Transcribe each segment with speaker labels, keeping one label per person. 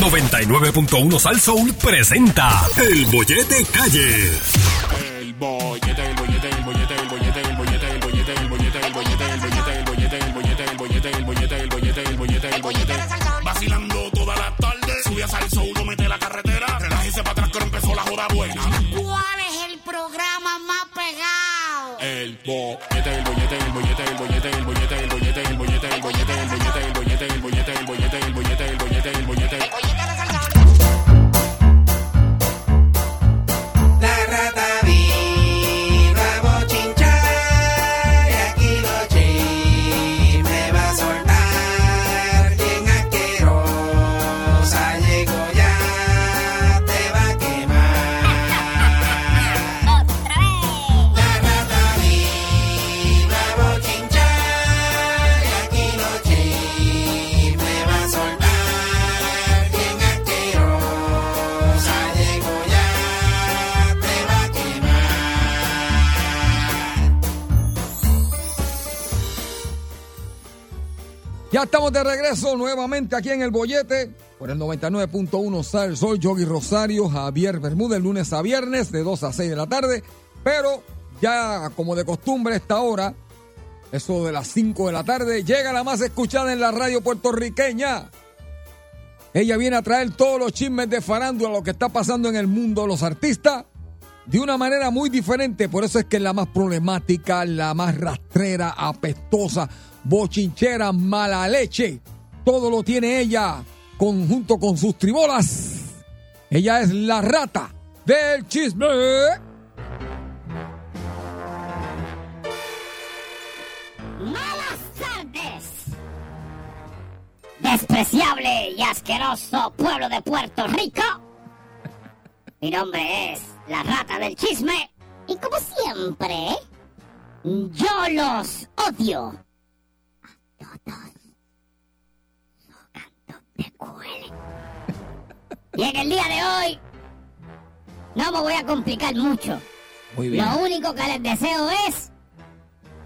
Speaker 1: 99.1 Sal Soul presenta El Bollete Calle.
Speaker 2: El bollete, el bollete, el bollete, el bollete, el bollete, el bollete, el bollete, el bollete, el bollete, el bollete, el bollete, el bollete, el bollete, el bollete, el bollete, el bollete. Vacilando toda la tarde, sube a salso, uno mete la
Speaker 3: Estamos de regreso nuevamente aquí en el Bollete por el 99.1 Sal Soy Yogi Rosario, Javier Bermúdez, lunes a viernes de 2 a 6 de la tarde. Pero ya como de costumbre esta hora, eso de las 5 de la tarde, llega la más escuchada en la radio puertorriqueña. Ella viene a traer todos los chismes de farándula, lo que está pasando en el mundo los artistas, de una manera muy diferente. Por eso es que es la más problemática, la más rastrera, apestosa, bochinchera, mala leche. Todo lo tiene ella con, junto con sus tribolas. Ella es la rata del chisme.
Speaker 4: Malas tardes. Despreciable y asqueroso pueblo de Puerto Rico. Mi nombre es la rata del chisme. Y como siempre, yo los odio. Y en el día de hoy, no me voy a complicar mucho.
Speaker 3: Muy bien.
Speaker 4: Lo único que les deseo es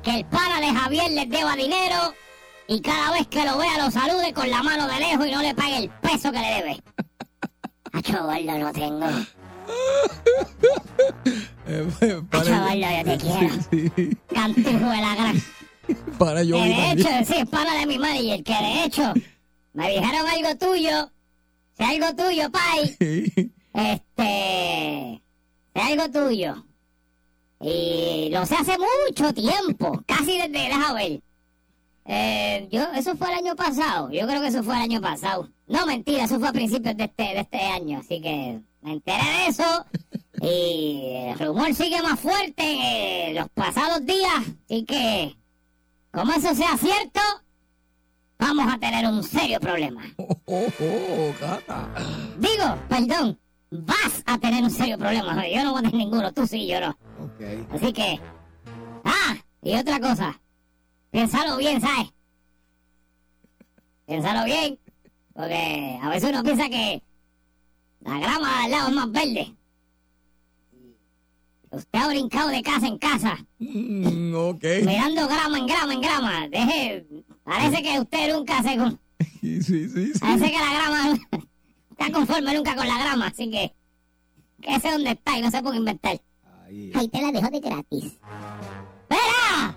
Speaker 4: que el pana de Javier les deba dinero y cada vez que lo vea lo salude con la mano de lejos y no le pague el peso que le debe. Acho gordo no tengo.
Speaker 3: Eh, para,
Speaker 4: Acho gordo yo te quiero.
Speaker 3: Sí, sí.
Speaker 4: Cantujo de la gran.
Speaker 3: para yo
Speaker 4: Que de hecho, sí, es pana de mi manager, que de hecho me dijeron algo tuyo. Si algo tuyo, pai. Este. Es algo tuyo. Y lo sé hace mucho tiempo. Casi desde. Deja ver. Eh, yo, eso fue el año pasado. Yo creo que eso fue el año pasado. No, mentira, eso fue a principios de este, de este año. Así que me enteré de eso. Y el rumor sigue más fuerte en los pasados días. Así que, como eso sea cierto, vamos a tener un serio problema.
Speaker 3: Oh, oh, oh, gata.
Speaker 4: Digo, perdón, vas a tener un serio problema. Yo no voy a tener ninguno, tú sí, yo no. Así que. Ah, y otra cosa. Piénsalo bien, ¿sabes? Piénsalo bien. Porque a veces uno piensa que la grama al lado es más verde. Usted ha brincado de casa en casa,
Speaker 3: Mm, ok.
Speaker 4: mirando grama en grama en grama. Deje. Parece que usted nunca se.
Speaker 3: Sí, sí, sí.
Speaker 4: Parece que la grama está conforme nunca con la grama, así que. Que sé dónde está y no se puede inventar.
Speaker 3: Ahí.
Speaker 4: Ahí te la dejo de gratis. ¡Espera!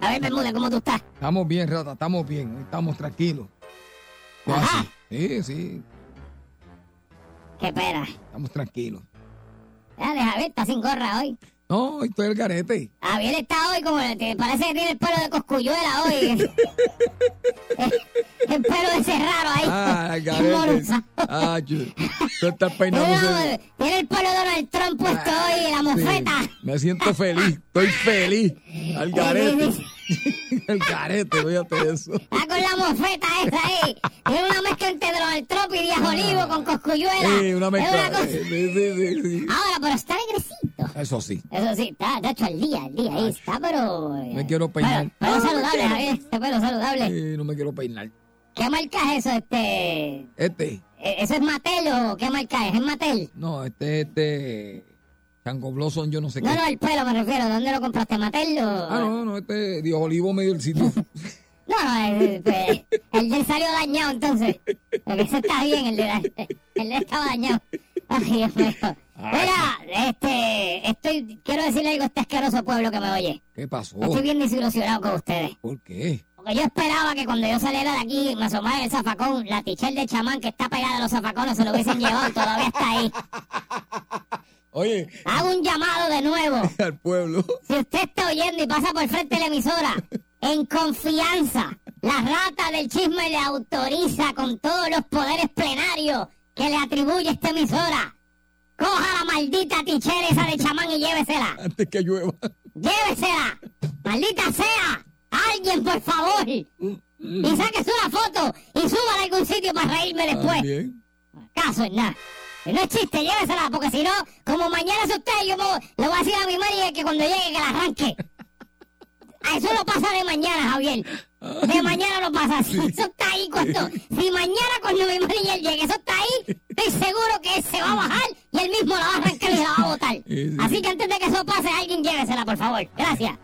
Speaker 4: A ver, Bermúdez, ¿cómo tú estás?
Speaker 3: Estamos bien, rata, estamos bien, estamos tranquilos. Sí, sí,
Speaker 4: Qué pena.
Speaker 3: estamos tranquilos.
Speaker 4: Ya, de Javier está sin gorra hoy.
Speaker 3: No, hoy estoy el garete.
Speaker 4: Javier está hoy como el que parece que tiene el pelo de coscuyuela hoy. el pelo ese raro ahí.
Speaker 3: Ah, el garete. Ah, yo- tú estás peinándose.
Speaker 4: Mira, Tiene el pelo de Donald Trump puesto hoy, la
Speaker 3: Sí,
Speaker 4: mofeta.
Speaker 3: me siento feliz, estoy feliz. Al garete. El garete, fíjate eso.
Speaker 4: Está con la mofeta esa ahí. Tiene una mezcla entre Donald Trump y Díaz Olivo con coscuyuela.
Speaker 3: Sí, una
Speaker 4: Es
Speaker 3: mezcla.
Speaker 4: cosa-
Speaker 3: Sí, sí, sí, sí.
Speaker 4: Ahora, pero está negrecito.
Speaker 3: Eso sí.
Speaker 4: Eso sí, está, está hecho al día, al día. Ahí está, pero...
Speaker 3: Me quiero peinar.
Speaker 4: Pelo saludable, Javier. Ese pelo saludable.
Speaker 3: Sí, no me quiero peinar.
Speaker 4: ¿Qué marca es eso? Este...
Speaker 3: Este,
Speaker 4: eh, ¿Eso es Mattel o qué marca es? ¿Es Mattel?
Speaker 3: no, este, este. Chango Blossom, yo no sé qué.
Speaker 4: No, no, el pelo me refiero. ¿Dónde lo compraste? ¿Mattel o...?
Speaker 3: Ah, no, no, este Dios Olivo medio el sitio.
Speaker 4: No, no, el, el, el de él salió dañado entonces. Porque ese está bien, el de, la- el de estaba dañado. Ay, Dios mío. Mira, este, estoy, quiero decirle algo a este asqueroso pueblo que me oye.
Speaker 3: ¿Qué pasó?
Speaker 4: Estoy bien desilusionado con ustedes.
Speaker 3: ¿Por qué?
Speaker 4: Porque yo esperaba que cuando yo saliera de aquí me asomara en el zafacón, la tichel de chamán que está pegada a los zafacones se lo hubiesen llevado todavía está ahí.
Speaker 3: Oye,
Speaker 4: Hago un llamado de nuevo.
Speaker 3: al pueblo.
Speaker 4: Si usted está oyendo y pasa por frente de la emisora, en confianza, la rata del chisme le autoriza con todos los poderes plenarios que le atribuye esta emisora. Coja la maldita tichera esa de chamán y llévesela.
Speaker 3: Antes que llueva.
Speaker 4: Llévesela. Maldita sea. Alguien, por favor. Y sáquese una foto y súbala a algún sitio para reírme después.
Speaker 3: También.
Speaker 4: Caso es nada. No es chiste, llévesela, porque si no, como mañana es usted, yo le voy a decir a mi madre que cuando llegue que la arranque. A eso no pasa de mañana, Javier. De mañana no pasa así. Eso está ahí cuando. Si mañana cuando mi madre llegue, eso está ahí, estoy seguro que se va a bajar y él mismo la va a arrancar y la va a botar.
Speaker 3: Sí, sí.
Speaker 4: Así que antes de que eso pase, alguien llévesela, por favor. Gracias.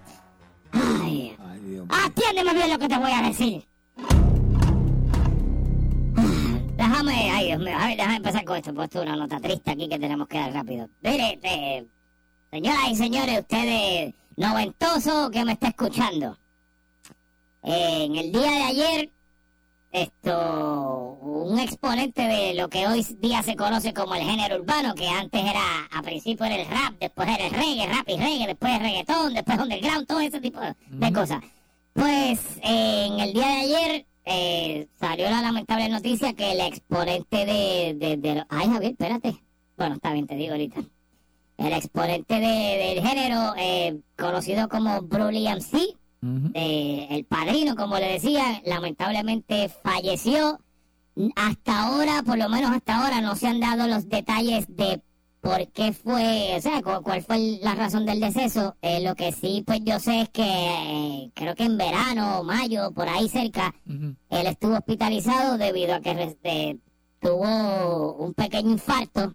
Speaker 4: Ay.
Speaker 3: Ay, Dios.
Speaker 4: Atiéndeme bien lo que te voy a decir. Déjame, ay Dios mío, a ver, déjame empezar con esto, pues esto es una nota triste aquí que tenemos que dar rápido. Mire, eh, señoras y señores, ustedes noventoso que me está escuchando. Eh, en el día de ayer, esto, un exponente de lo que hoy día se conoce como el género urbano, que antes era, a principio era el rap, después era el reggae, rap y reggae, después el reggaetón, después underground, todo ese tipo de cosas. Pues eh, en el día de ayer eh, salió la lamentable noticia que el exponente de, de, de- Ay, Javier, espérate. Bueno, está bien, te digo ahorita. El exponente de- del género, eh, conocido como MC,
Speaker 3: Ujú.
Speaker 4: eh, el padrino, como le decía, lamentablemente falleció. Hasta ahora, por lo menos hasta ahora, no se han dado los detalles de por qué fue, o sea, cu- cuál fue la razón del deceso. Eh, lo que sí, pues yo sé es que eh, creo que en verano, mayo, por ahí cerca, él estuvo hospitalizado debido a que tuvo un pequeño infarto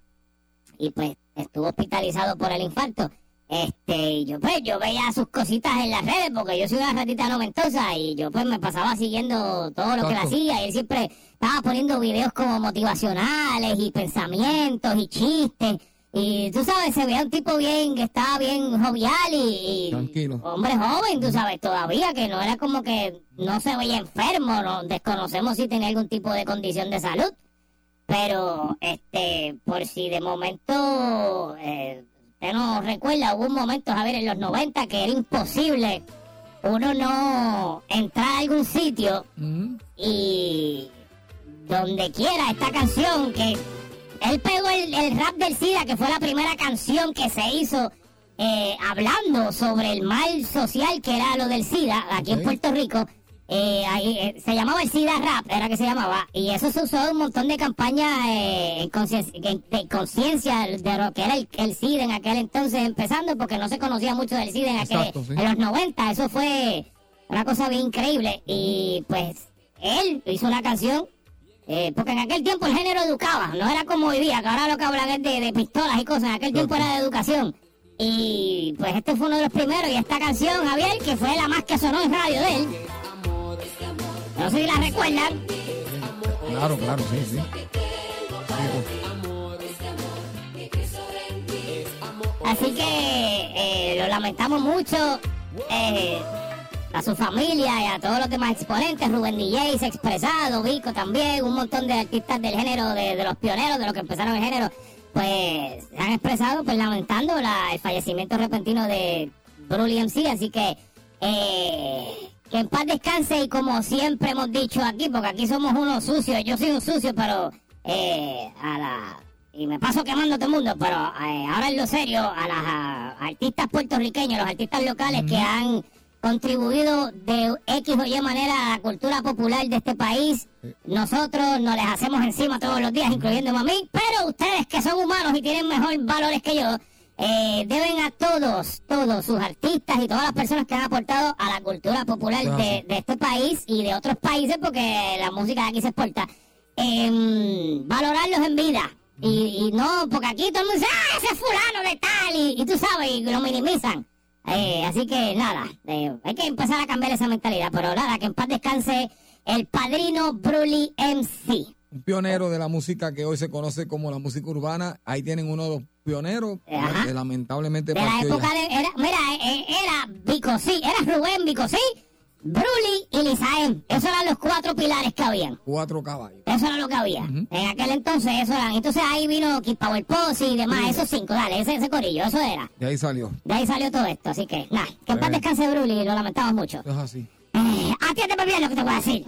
Speaker 4: y pues estuvo hospitalizado por el infarto. Este, y yo pues yo veía sus cositas en las redes porque yo soy una ratita noventosa y yo pues me pasaba siguiendo todo lo que él hacía y él siempre estaba poniendo videos como motivacionales y pensamientos y chistes y tú sabes, se veía un tipo bien, que estaba bien jovial y, y-
Speaker 3: Tranquilo.
Speaker 4: hombre joven, tú sabes, todavía que no era como que no se veía enfermo, no desconocemos si tenía algún tipo de condición de salud, pero este, por si de momento, eh, usted no recuerda, hubo un momento, Javier, en los 90 que era imposible uno no entrar a algún sitio
Speaker 3: Ujú.
Speaker 4: y donde quiera esta canción que él pegó el, el rap del SIDA, que fue la primera canción que se hizo eh, hablando sobre el mal social que era lo del SIDA aquí en. Puerto Rico. Eh, ahí, eh, se llamaba el SIDA Rap, era que se llamaba, y eso se usó en un montón de campañas eh, de conciencia de lo que era el, el SIDA en aquel entonces, empezando porque no se conocía mucho del SIDA en, aquel,
Speaker 3: sí.
Speaker 4: en los 90, eso fue una cosa bien increíble, y pues él hizo una canción eh, porque en aquel tiempo el género educaba, no era como hoy día, que ahora lo que hablan es de, de pistolas y cosas, en aquel tiempo era de educación. Y pues este fue uno de los primeros, y esta canción, Javier, que fue la más que sonó en radio de él. No sé si la recuerdan.
Speaker 3: Claro, claro, sí, sí.
Speaker 4: Así que eh, lo lamentamos mucho. eh, a su familia y a todos los demás exponentes, Rubén DJ se ha expresado, Vico también, un montón de artistas del género, de, de los pioneros, de los que empezaron el género, pues se han expresado pues lamentando la- el fallecimiento repentino de Broly MC, así que eh, que en paz descanse y como siempre hemos dicho aquí, porque aquí somos unos sucios, yo soy un sucio, pero eh, a la y me paso quemando todo el mundo, pero eh, ahora en lo serio, a las a- artistas puertorriqueños, los artistas locales que han contribuido de X o Y manera a la cultura popular de este país, nosotros nos les hacemos encima todos los días, incluyéndome a mí, pero ustedes que son humanos y tienen mejor valores que yo, eh, deben a todos, todos sus artistas y todas las personas que han aportado a la cultura popular de, de este país y de otros países, porque la música de aquí se exporta, em, valorarlos en vida. Y, y no, porque aquí todo el mundo dice, ah, ese es fulano de tal, y, y tú sabes, y lo minimizan. Eh, así que nada, eh, hay que empezar a cambiar esa mentalidad. Pero nada, que en paz descanse el padrino Bruli MC.
Speaker 3: Un pionero de la música que hoy se conoce como la música urbana. Ahí tienen uno de los pioneros
Speaker 4: Ajá.
Speaker 3: que lamentablemente
Speaker 4: De la época de. Era, mira, eh, era Bicosí, era Rubén Bicosí, Bruli y Lizaem. Esos eran los cuatro pilares que habían.
Speaker 3: Cuatro caballos.
Speaker 4: Eso era lo que había. En aquel entonces, eso era. Entonces ahí vino Kid Power Posse y demás, esos cinco, dale, ese, ese corillo, eso era.
Speaker 3: De ahí salió.
Speaker 4: De ahí salió todo esto, así que, nada, que en paz
Speaker 3: Bueno.
Speaker 4: descanse Bruli, lo lamentamos mucho.
Speaker 3: Es así.
Speaker 4: Eh, atiéndeme bien lo que te voy a decir.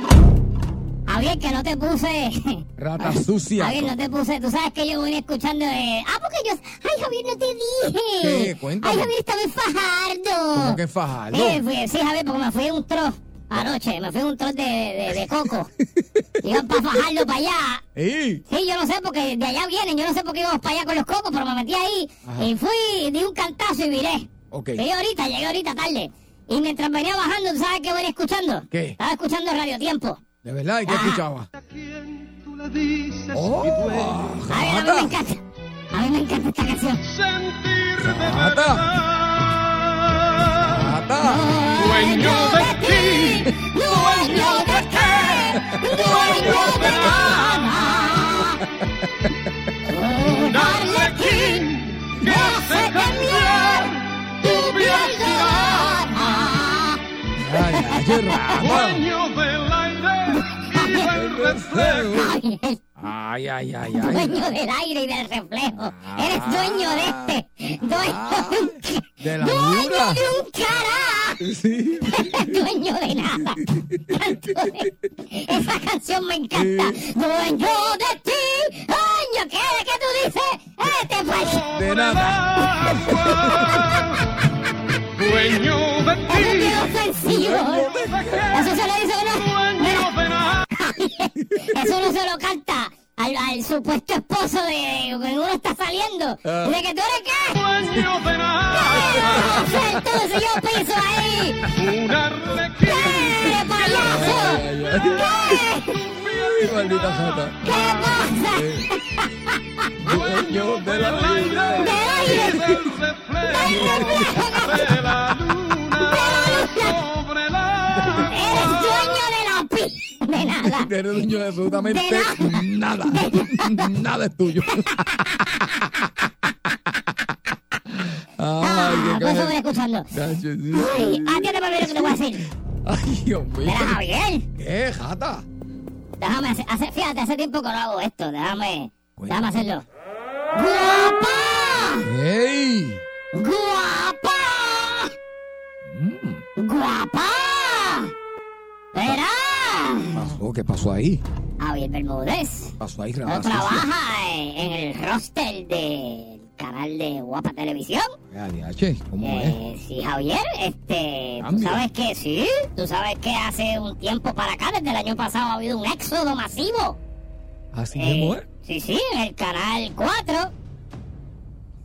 Speaker 4: Javier, que no te puse.
Speaker 3: Rata sucia.
Speaker 4: Javier, no te puse. Tú sabes que yo vine escuchando de. Ah, porque yo. Ay, Javier, no te dije.
Speaker 3: ¿Qué? Cuéntame.
Speaker 4: Ay, Javier, estaba en Fajardo.
Speaker 3: ¿Cómo que Fajardo?
Speaker 4: Eh, fui- sí, Javier, porque me fui un troz anoche. Me fui un troz de, de, de coco. Iba para Fajardo, para allá.
Speaker 3: ¡Ey!
Speaker 4: Sí, yo no sé, porque de allá vienen. Yo no sé por qué íbamos para allá con los cocos, pero me metí ahí.
Speaker 3: Ajá.
Speaker 4: Y fui, di un cantazo y viré.
Speaker 3: Ok.
Speaker 4: Llegué ahorita, llegué ahorita tarde. Y mientras venía bajando, ¿tú sabes qué venía escuchando?
Speaker 3: ¿Qué?
Speaker 4: Estaba escuchando Radio Tiempo.
Speaker 3: ¿De verdad? ¿Y qué
Speaker 4: Ah.
Speaker 3: escuchaba? ¡Oh!
Speaker 4: Ay, a mí me encanta. A mí me encanta esta canción.
Speaker 3: ¡Rata! ¡Rata!
Speaker 4: Dueño de ti, dueño de qué, dueño de nada. Un arlequín que hace cambiar tu de gana.
Speaker 3: ¡Ay, ay, qué rata!
Speaker 4: Javier,
Speaker 3: ¡Ay, ay, ay, ay!
Speaker 4: dueño del aire y del reflejo. Eres dueño de este. Dueño de un,
Speaker 3: De la
Speaker 4: dueño
Speaker 3: luna.
Speaker 4: de un carajo.
Speaker 3: Sí.
Speaker 4: dueño de nada. De- Esa canción me encanta. Dueño de ti. Dueño, ¿qué es que tú dices? Este pues.
Speaker 3: De nada.
Speaker 2: Dueño de
Speaker 4: Eso es ofensivo. Eso se lo dice uno. Eso no se lo canta al, al supuesto esposo de que uno está saliendo.
Speaker 3: Ah.
Speaker 4: ¿De que tú eres qué?
Speaker 2: dueño de
Speaker 4: ¿Qué
Speaker 2: nada.
Speaker 4: si yo piso ahí? ¿Qué, payaso?
Speaker 3: Ay, ay, ay.
Speaker 4: ¿Qué?
Speaker 3: Maldita santa.
Speaker 4: ¿Qué pasa?
Speaker 3: Dueño de la luna.
Speaker 4: Del aire.
Speaker 2: El reflejo de la luna
Speaker 4: De nada.
Speaker 3: Eres dueño de absolutamente
Speaker 4: De
Speaker 3: nada. Nada es tuyo.
Speaker 4: Ah,
Speaker 3: Ay,
Speaker 4: por
Speaker 3: qué
Speaker 4: eso voy escuchando.
Speaker 3: Ay.
Speaker 4: Ay, atiéndeme bien lo que te voy a decir.
Speaker 3: Ay, Dios mío.
Speaker 4: Mira, Javier.
Speaker 3: ¿Qué, jata?
Speaker 4: Déjame hacer, hace- fíjate, hace tiempo que no hago esto. Déjame, déjame hacerlo. ¡Guapa!
Speaker 3: ¡Ey!
Speaker 4: ¡Guapa!
Speaker 3: Mm,
Speaker 4: ¡Guapa! Verá.
Speaker 3: Pasó? ¿Qué pasó ahí?
Speaker 4: Javier Bermúdez.
Speaker 3: ¿Qué pasó ahí,
Speaker 4: No trabaja en, el roster del canal de Guapa Televisión.
Speaker 3: ¿Cómo es?
Speaker 4: Eh, sí, Javier, este, tú sabes que sí, tú sabes que hace un tiempo para acá, desde el año pasado, ha habido un éxodo masivo.
Speaker 3: ¿Así
Speaker 4: Eh,
Speaker 3: mismo es?
Speaker 4: Sí, sí, en el canal 4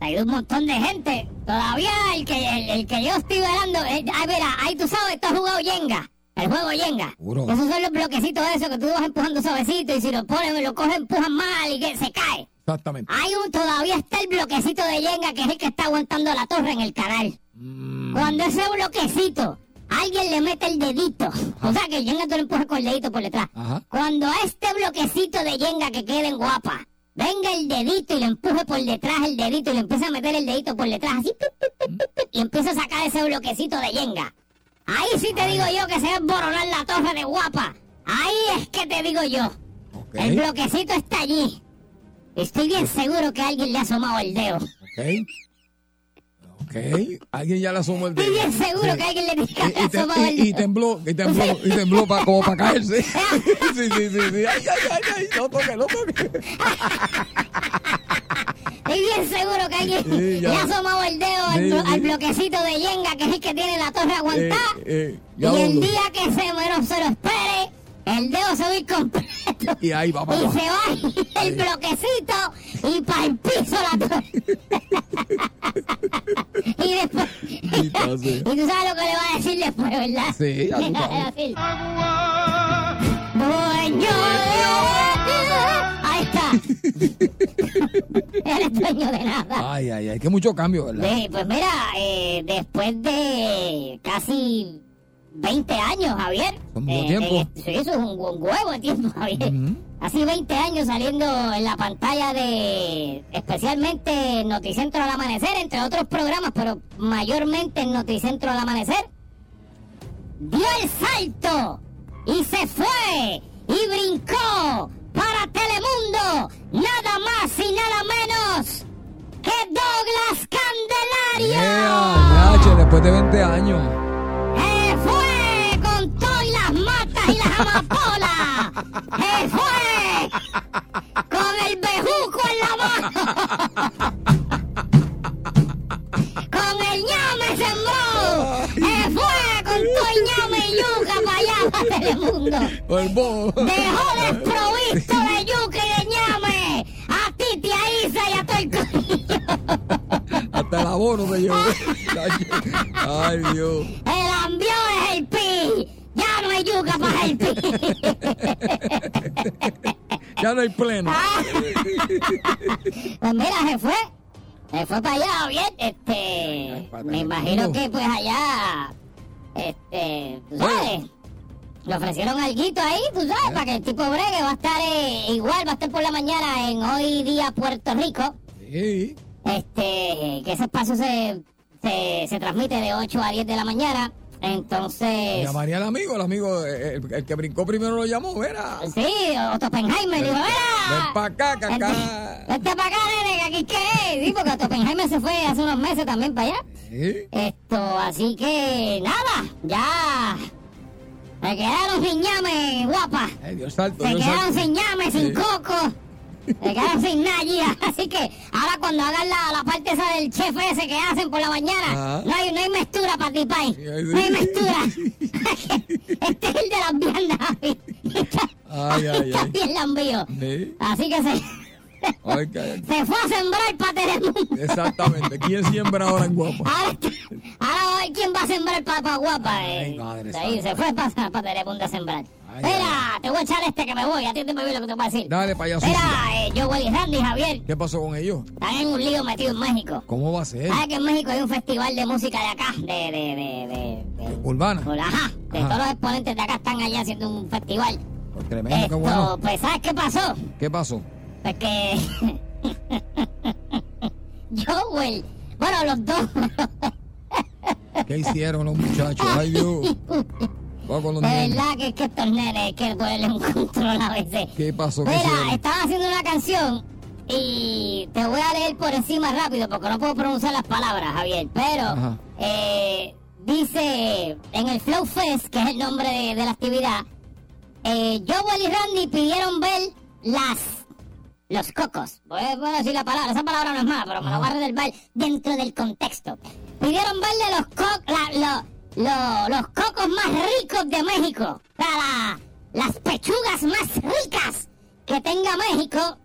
Speaker 4: ha ido un montón de gente. Todavía el que, el, el que yo estoy velando, eh, ay, mira, ahí tú sabes, tú has jugado Yenga. El juego Yenga. Esos son los bloquecitos de esos que tú vas empujando suavecito y si lo pones, lo coges, empujas mal y que se cae.
Speaker 3: Exactamente.
Speaker 4: Hay un, todavía está el bloquecito de Yenga que es el que está aguantando la torre en el canal.
Speaker 3: Mm,
Speaker 4: Cuando ese bloquecito, alguien le mete el dedito. O sea que el Yenga tú lo empujas con el dedito por detrás.
Speaker 3: Ajá.
Speaker 4: Cuando a este bloquecito de Yenga que quede en guapa, venga el dedito y le empuje por detrás el dedito y le empieza a meter el dedito por detrás así y empieza a sacar ese bloquecito de Yenga. Ahí sí te digo yo que se va a emboronar la torre de guapa. Ahí es que te digo yo. El bloquecito está allí. Estoy bien seguro que alguien le ha asomado el dedo.
Speaker 3: Ok. Ok. Alguien ya le asomó el dedo.
Speaker 4: Estoy bien seguro
Speaker 3: Sí.
Speaker 4: que alguien le
Speaker 3: Y, te-
Speaker 4: asomado el
Speaker 3: y- y
Speaker 4: dedo.
Speaker 3: tembló, y tembló, y tembló pa- como para caerse. sí, sí, sí, sí. Ay, ay, ay, ay, no toque, no toque.
Speaker 4: Estoy bien seguro que alguien
Speaker 3: ya.
Speaker 4: le ha asomado el dedo al, blo- bloquecito de Yenga, que es el que tiene la torre aguantada.
Speaker 3: Eh, eh,
Speaker 4: y el día que se menos se lo espere, el dedo se va a ir completo.
Speaker 3: Y ahí va para
Speaker 4: Y se va el bloquecito y para el piso la torre. y después. Y tú sabes lo que le va a decir después, ¿verdad?
Speaker 3: Sí, ya tú sabes.
Speaker 4: Dueño de-. Eres dueño de nada.
Speaker 3: Ay, ay, ay, que mucho cambio, ¿verdad?
Speaker 4: Sí, pues mira, eh, después de casi 20 años, Javier.
Speaker 3: Son mucho
Speaker 4: eh,
Speaker 3: tiempo.
Speaker 4: eh, sí, eso es un, un huevo de tiempo, Javier.
Speaker 3: Ujú.
Speaker 4: Así 20 años saliendo en la pantalla de, especialmente Noticentro al Amanecer, entre otros programas, pero mayormente en Noticentro al Amanecer. Dio el salto y se fue y brincó para Telemundo, nada más y nada menos que Douglas Candelaria.
Speaker 3: Yeah, Nache, después de 20 años.
Speaker 4: ¡Eh, fue! Con todo y las matas y las amapolas. ¡Eh, fue! Con el bejuco en la mano. Con el ñame sembró. ¡Eh, fue! Con todo Telemundo.
Speaker 3: El bobo.
Speaker 4: Dejó desprovisto de yuca y de ñame a Titi, a Isa y a todo el corillo.
Speaker 3: Hasta el abono se llevó. Ay, Dios.
Speaker 4: El ambió es el pi. Ya no hay yuca para el pi.
Speaker 3: Ya no hay pleno.
Speaker 4: Ah. Pues mira, se fue. Se fue para allá, bien. Este. Me imagino que pues allá. Este. ¿Tú sabes? Le ofrecieron alguito ahí, tú sabes, para que el tipo bregue va a estar eh, igual, va a estar por la mañana en Hoy Día Puerto Rico.
Speaker 3: Sí.
Speaker 4: Este, que ese espacio se, se, se transmite de 8 a 10 de la mañana. Entonces,
Speaker 3: Llamaría al amigo, el amigo, eh, el, el que brincó primero lo llamó, verá.
Speaker 4: sí, Otto Oppenheimer dijo,
Speaker 3: Ven
Speaker 4: ¡Mira!
Speaker 3: pa' acá, que acá.
Speaker 4: Vente, para acá, nene, que aquí qué es. Sí, porque Otto Oppenheimer se fue hace unos meses también para allá.
Speaker 3: Sí.
Speaker 4: Esto, así que, nada, ya. Se quedaron sin llame, guapa.
Speaker 3: Ay, Dios
Speaker 4: Se
Speaker 3: Dios
Speaker 4: quedaron sin llame, sin
Speaker 3: Sí.
Speaker 4: coco. Se quedaron sin nada. Así que ahora cuando hagan la, la parte esa del chef ese que hacen por la mañana,
Speaker 3: Ajá.
Speaker 4: no hay, no hay mestura para ti, pay. No hay mestura. este es el de las viandas. Está,
Speaker 3: Ay, ay,
Speaker 4: está
Speaker 3: ay.
Speaker 4: bien lambío.
Speaker 3: Sí.
Speaker 4: Así que se, se fue a sembrar para Telemundo.
Speaker 3: Exactamente. ¿Quién siembra ahora en guapo?
Speaker 4: Ahora, está- quién va a sembrar para guapa. Eh.
Speaker 3: Madre
Speaker 4: Ahí se fue para pa Telemundo a sembrar.
Speaker 3: Ay,
Speaker 4: Mira, te voy a echar este que me voy. Atiéndeme bien lo que te voy a decir.
Speaker 3: Dale, payaso.
Speaker 4: Mira, eh, yo, y Randy, Javier,
Speaker 3: ¿Qué pasó con ellos?
Speaker 4: están en un lío metido en México.
Speaker 3: ¿Cómo va a ser?
Speaker 4: ¿Sabes que en México hay un festival de música de acá? De, de, de, de, de-
Speaker 3: Urbana.
Speaker 4: Ajá, de
Speaker 3: Ajá.
Speaker 4: todos los exponentes de acá están allá haciendo un festival.
Speaker 3: Pues tremendo, qué
Speaker 4: Esto,
Speaker 3: bueno.
Speaker 4: pues, ¿sabes qué pasó?
Speaker 3: ¿Qué pasó?
Speaker 4: Pues que... Joel, bueno, los dos...
Speaker 3: ¿Qué hicieron los muchachos? Ay, Dios.
Speaker 4: De verdad que es que estos nenes que un control a veces.
Speaker 3: ¿Qué pasó? ¿Qué
Speaker 4: Mira, estaban haciendo una canción y te voy a leer por encima rápido porque no puedo pronunciar las palabras, Javier. Pero eh, dice en el Flow Fest, que es el nombre de, de la actividad, eh, Joel y Randy pidieron ver las los cocos. Voy a, voy a decir la palabra, esa palabra no es mala, pero me la voy a reservar dentro del contexto. Pidieron verle los, co- la- lo- lo- los cocos más ricos de México. La- las pechugas más ricas que tenga México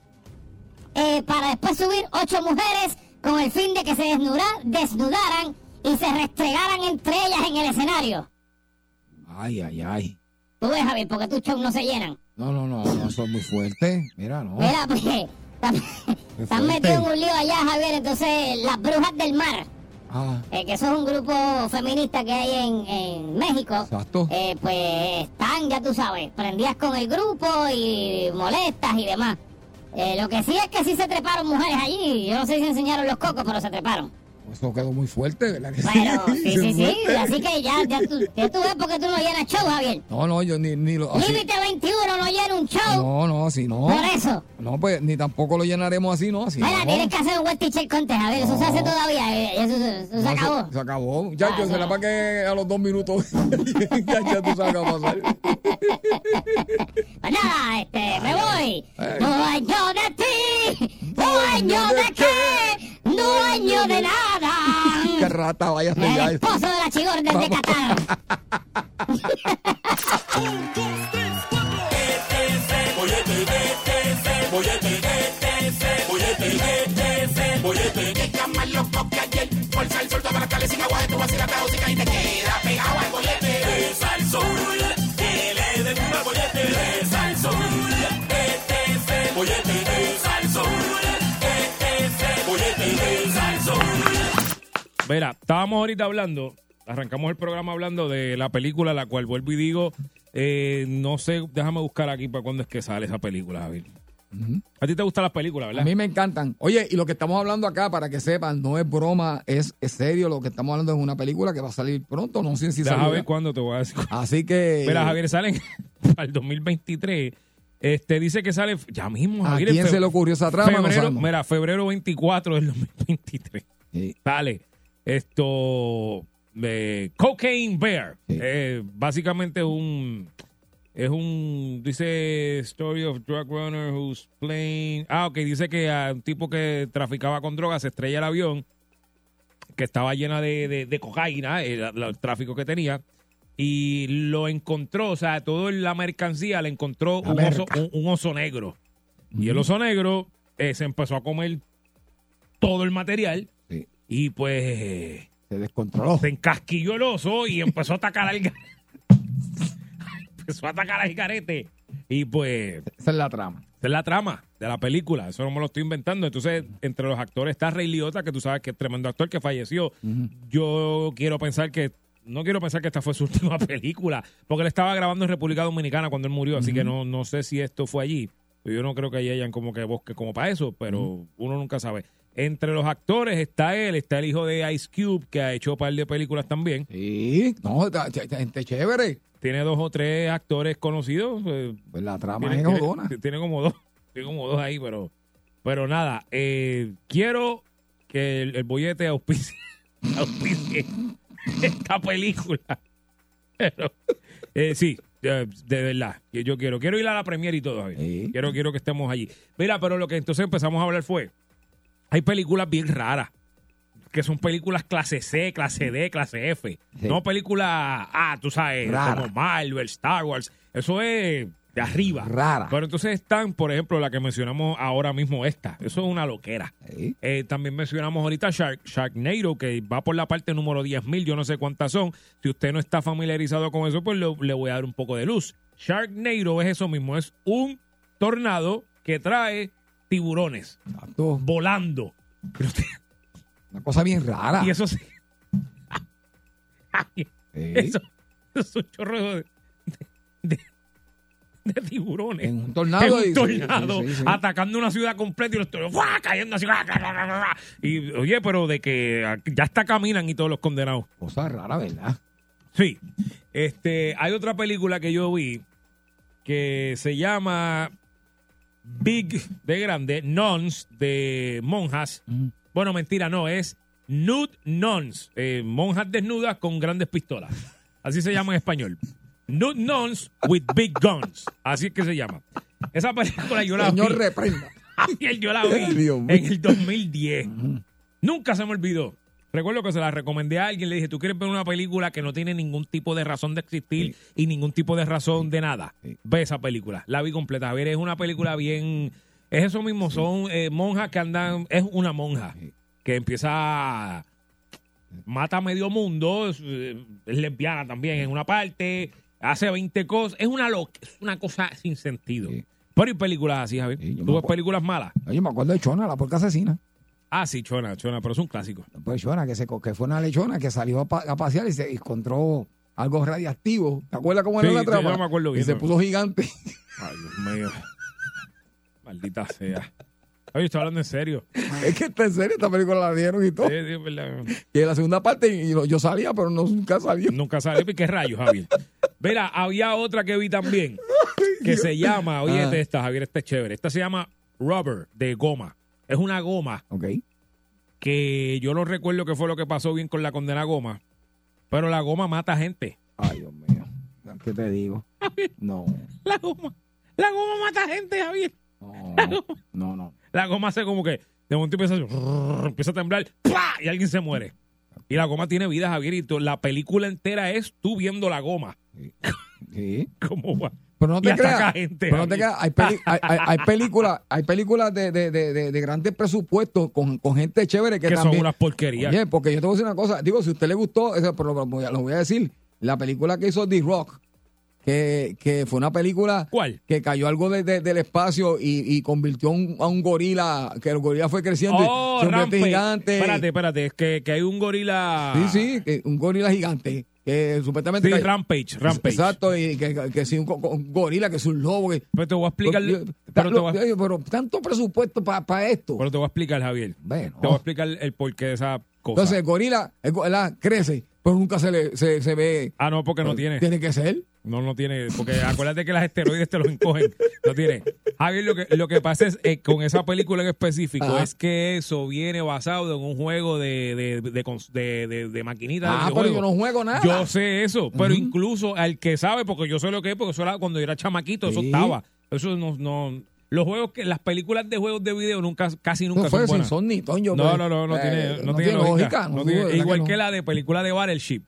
Speaker 4: eh, para después subir ocho mujeres con el fin de que se desnuda- desnudaran y se restregaran entre ellas en el escenario.
Speaker 3: Ay, ay, ay.
Speaker 4: Tú ves, Javier, porque tus shows no se llenan.
Speaker 3: No, no, no, no, son muy fuertes. Mira, no.
Speaker 4: Mira, pues, están, metidos en un lío allá, Javier. Entonces, las brujas del mar,
Speaker 3: Ah,
Speaker 4: eh, que eso es un grupo feminista que hay en, en México,
Speaker 3: Exacto.
Speaker 4: eh, pues están, ya tú sabes, prendidas con el grupo y molestas y demás. Eh, lo que sí es que sí se treparon mujeres allí. Yo no sé si enseñaron los cocos, pero se treparon.
Speaker 3: Eso quedó muy fuerte, ¿verdad? que
Speaker 4: Bueno, sí, sí, sí. Así que ya, ya, tú, ya tú ves porque tú no llenas show, Javier.
Speaker 3: No, no, yo ni, ni lo. así-
Speaker 4: Límite 21 no llena un show.
Speaker 3: No, no, así no.
Speaker 4: Por eso.
Speaker 3: No, pues ni tampoco lo llenaremos así, ¿no? Así
Speaker 4: Mira,
Speaker 3: no.
Speaker 4: tienes que hacer un web teacher contest, Javier. Eso se hace todavía. eh, Eso, se- se acabó.
Speaker 3: Se, acabó. Muchachos,
Speaker 4: Ah, sí.
Speaker 3: para que a los dos minutos ya, ya tú sabes qué va a pasar.
Speaker 4: Pues nada, este, me voy.
Speaker 3: Eh.
Speaker 4: Dueño de ti, dueño de qué, dueño de
Speaker 3: Qué
Speaker 4: nada.
Speaker 3: rata, váyase
Speaker 4: El
Speaker 3: ya.
Speaker 4: esposo de la chigor desde
Speaker 3: Vamos.
Speaker 4: Qatar.
Speaker 5: Mira, estábamos ahorita hablando, arrancamos el programa hablando de la película, la cual vuelvo y digo, eh, no sé, déjame buscar aquí para cuándo es que sale esa película, Javier. A ti te gustan las películas,
Speaker 3: A
Speaker 5: ¿verdad?
Speaker 3: mí me encantan. Oye, y lo que estamos hablando acá, para que sepan, no es broma, es, es serio. Lo que estamos hablando es una película que va a salir pronto. No sé si
Speaker 5: Deja
Speaker 3: sale.
Speaker 5: ver cuándo te voy a decir.
Speaker 3: Así que.
Speaker 5: Mira, Javier, salen para el 2023. Este dice que sale ya mismo,
Speaker 3: ¿A
Speaker 5: Javier. en
Speaker 3: quién se le ocurrió esa trama? No
Speaker 5: Febrero,
Speaker 3: sabemos.
Speaker 5: mira, febrero 24 del 2023.
Speaker 3: Sí.
Speaker 5: Sale esto de Cocaine Bear.
Speaker 3: Sí.
Speaker 5: Eh, básicamente un es un dice story of drug runner who's playing. Ah, ok, dice que a un tipo que traficaba con drogas se estrella el avión que estaba llena de, de- de cocaína, el, el tráfico que tenía. Y lo encontró, o sea, toda la mercancía le encontró
Speaker 3: La
Speaker 5: un oso,
Speaker 3: merca.
Speaker 5: un- un oso negro. Y el oso negro eh, se empezó a comer todo el material. Y pues
Speaker 3: Se descontroló.
Speaker 5: se encasquilló el oso y empezó a atacar al empezó a atacar al garete. Y pues
Speaker 3: Esa es la trama.
Speaker 5: esa es la trama de la película. Eso no me lo estoy inventando. Entonces entre los actores está Ray Liotta que tú sabes que es tremendo actor que falleció. Yo quiero pensar que no quiero pensar que esta fue su última película porque él estaba grabando en República Dominicana cuando él murió así que no, no sé si esto fue allí. Yo no creo que hayan como que bosque como para eso pero uno nunca sabe entre los actores está él está el hijo de Ice Cube que ha hecho un par de películas también
Speaker 3: Sí. No, gente chévere.
Speaker 5: tiene dos o tres actores conocidos. eh,
Speaker 3: Pues la trama
Speaker 5: tiene,
Speaker 3: es jodona.
Speaker 5: tiene como dos, tiene como dos ahí, pero, pero nada. eh, quiero que el, el bollete auspicie, auspicie esta película. Pero, eh, sí, de, de verdad, yo quiero, quiero ir a la premiere y todo.
Speaker 3: Sí.
Speaker 5: Quiero, quiero que estemos allí. Mira, pero lo que entonces empezamos a hablar fue, hay películas bien raras que son películas clase C, clase D, clase F.
Speaker 3: Sí.
Speaker 5: No películas, ah, tú sabes,
Speaker 3: Rara.
Speaker 5: como Marvel, Star Wars. Eso es de arriba.
Speaker 3: Rara.
Speaker 5: Pero entonces están, por ejemplo, la que mencionamos ahora mismo, esta. Eso es una loquera.
Speaker 3: Sí.
Speaker 5: Eh, también mencionamos ahorita Shark, Sharknado, que va por la parte número 10.000, yo no sé cuántas son. Si usted no está familiarizado con eso, pues lo- le voy a dar un poco de luz. Sharknado es eso mismo, es un tornado que trae tiburones
Speaker 3: Exacto.
Speaker 5: volando. Pero usted-
Speaker 3: Una cosa bien rara.
Speaker 5: y eso sí. Ay, eso, eso es un chorro de, de- de tiburones.
Speaker 3: En un tornado.
Speaker 5: En un tornado,
Speaker 3: sí, sí, sí.
Speaker 5: atacando una ciudad completa y los tiburones ¡fua! cayendo así. Y oye, pero de que ya hasta caminan y todos los condenados.
Speaker 3: Cosa rara, ¿verdad?
Speaker 5: Sí. Este, hay otra película que yo vi que se llama Big de grande, Nuns de monjas. Bueno, mentira, no, es Nude Nuns, eh, monjas desnudas con grandes pistolas. Así se llama en español. Nude Nuns with Big Guns. Así es que se llama. Esa película yo la
Speaker 3: Señor,
Speaker 5: vi.
Speaker 3: reprenda.
Speaker 5: Yo la vi en el 2010. Nunca se me olvidó. Recuerdo que se la recomendé a alguien, le dije, ¿tú quieres ver una película que no tiene ningún tipo de razón de existir y ningún tipo de razón de nada?
Speaker 3: Sí.
Speaker 5: Ve esa película, la vi completa. A ver, es una película bien... Es eso mismo, son eh, monjas que andan... Es una monja que empieza... a- Mata a medio mundo, es, eh, es lesbiana también en una parte, hace 20 cosas. Es una, lo- es una cosa sin sentido.
Speaker 3: Sí.
Speaker 5: Pero hay películas así, Javier.
Speaker 3: Sí, yo me
Speaker 5: ¿Tú ves películas malas?
Speaker 3: Oye, me acuerdo de Chona, la porca asesina.
Speaker 5: Ah, sí, Chona, Chona, pero es un clásico.
Speaker 3: Pues Chona, que, se, que fue una lechona que salió a, pa- a pasear y se encontró algo radiactivo. ¿Te acuerdas cómo era
Speaker 5: Sí,
Speaker 3: la
Speaker 5: sí,
Speaker 3: trama?
Speaker 5: yo me acuerdo
Speaker 3: Y
Speaker 5: bien,
Speaker 3: se
Speaker 5: ¿no?
Speaker 3: puso gigante.
Speaker 5: Ay, Dios mío. Maldita sea. Oye, estoy hablando en serio.
Speaker 3: es que está en serio, esta película la dieron y todo.
Speaker 5: Sí, sí, es verdad.
Speaker 3: Y en la segunda parte y yo, salía, pero no, nunca salió.
Speaker 5: Nunca sale. ¿Qué rayos, Javier? Mira, había otra que vi también que se llama, oye,
Speaker 3: Ah.
Speaker 5: esta, Javier, esta es chévere. Esta se llama Rubber, de goma. Es una goma
Speaker 3: Ok.
Speaker 5: que yo no recuerdo qué fue lo que pasó bien con la condena goma, pero la goma mata gente.
Speaker 3: Ay, Dios mío. ¿Qué te digo? No,
Speaker 5: La goma, la goma mata gente, Javier.
Speaker 3: no, no, no.
Speaker 5: La goma hace como que de momento empieza a, empieza a temblar ¡pua! y alguien se muere. Y la goma tiene vida, Javier, y la película entera es tú viendo la goma.
Speaker 3: Sí.
Speaker 5: ¿Cómo va?
Speaker 3: Pero no te creas.
Speaker 5: gente,
Speaker 3: pero no te creas. Hay, peli- hay, hay- hay películas, hay películas de, de, de, de, de grandes presupuestos con, con gente chévere que,
Speaker 5: Que son unas porquerías.
Speaker 3: Oye, porque yo te voy a decir una cosa. Digo, si a usted le gustó, eso, pero lo voy a, lo voy a decir. La película que hizo The Rock, que, que fue una película
Speaker 5: ¿Cuál?
Speaker 3: que cayó algo de- de- del espacio y, y convirtió un- a un gorila, que el gorila fue creciendo
Speaker 5: Oh,
Speaker 3: y se gigante.
Speaker 5: Espérate, espérate, es que, que hay un gorila.
Speaker 3: Sí, sí, un gorila gigante. Que supuestamente.
Speaker 5: Sí, Rampage, Rampage.
Speaker 3: Exacto, y que, que, sí, un, go- un gorila, que es un lobo. Que,
Speaker 5: Pero te voy a explicar. Pero te
Speaker 3: lo-
Speaker 5: voy a,
Speaker 3: oye, pero tanto presupuesto para esto.
Speaker 5: pero te voy a explicar, Javier.
Speaker 3: Bueno.
Speaker 5: Te voy a explicar el porqué de esa cosa.
Speaker 3: Entonces, el gorila, el gorila crece, pero nunca se le se, se ve.
Speaker 5: ah, no, porque no tiene.
Speaker 3: Tiene que ser.
Speaker 5: No, no tiene. Porque acuérdate que las esteroides te los encogen. No tiene. Javier, lo que, lo que pasa es eh, con esa película en específico
Speaker 3: Ajá.
Speaker 5: es que eso viene basado en un juego de, de, de, de, de
Speaker 3: Ah, pero yo no juego nada.
Speaker 5: Yo sé eso, pero incluso al que sabe, porque yo sé lo que es, porque eso era cuando yo era chamaquito, eso
Speaker 3: Sí.
Speaker 5: estaba. Eso no, no. Los juegos que, las películas de juegos de video nunca, casi nunca
Speaker 3: No fue
Speaker 5: son buenas.
Speaker 3: son ni toño.
Speaker 5: No,
Speaker 3: pues.
Speaker 5: no, no, no
Speaker 3: Eh,
Speaker 5: tiene, no tiene lógica.
Speaker 3: No
Speaker 5: tiene- igual
Speaker 3: no.
Speaker 5: que, la de película de Battleship.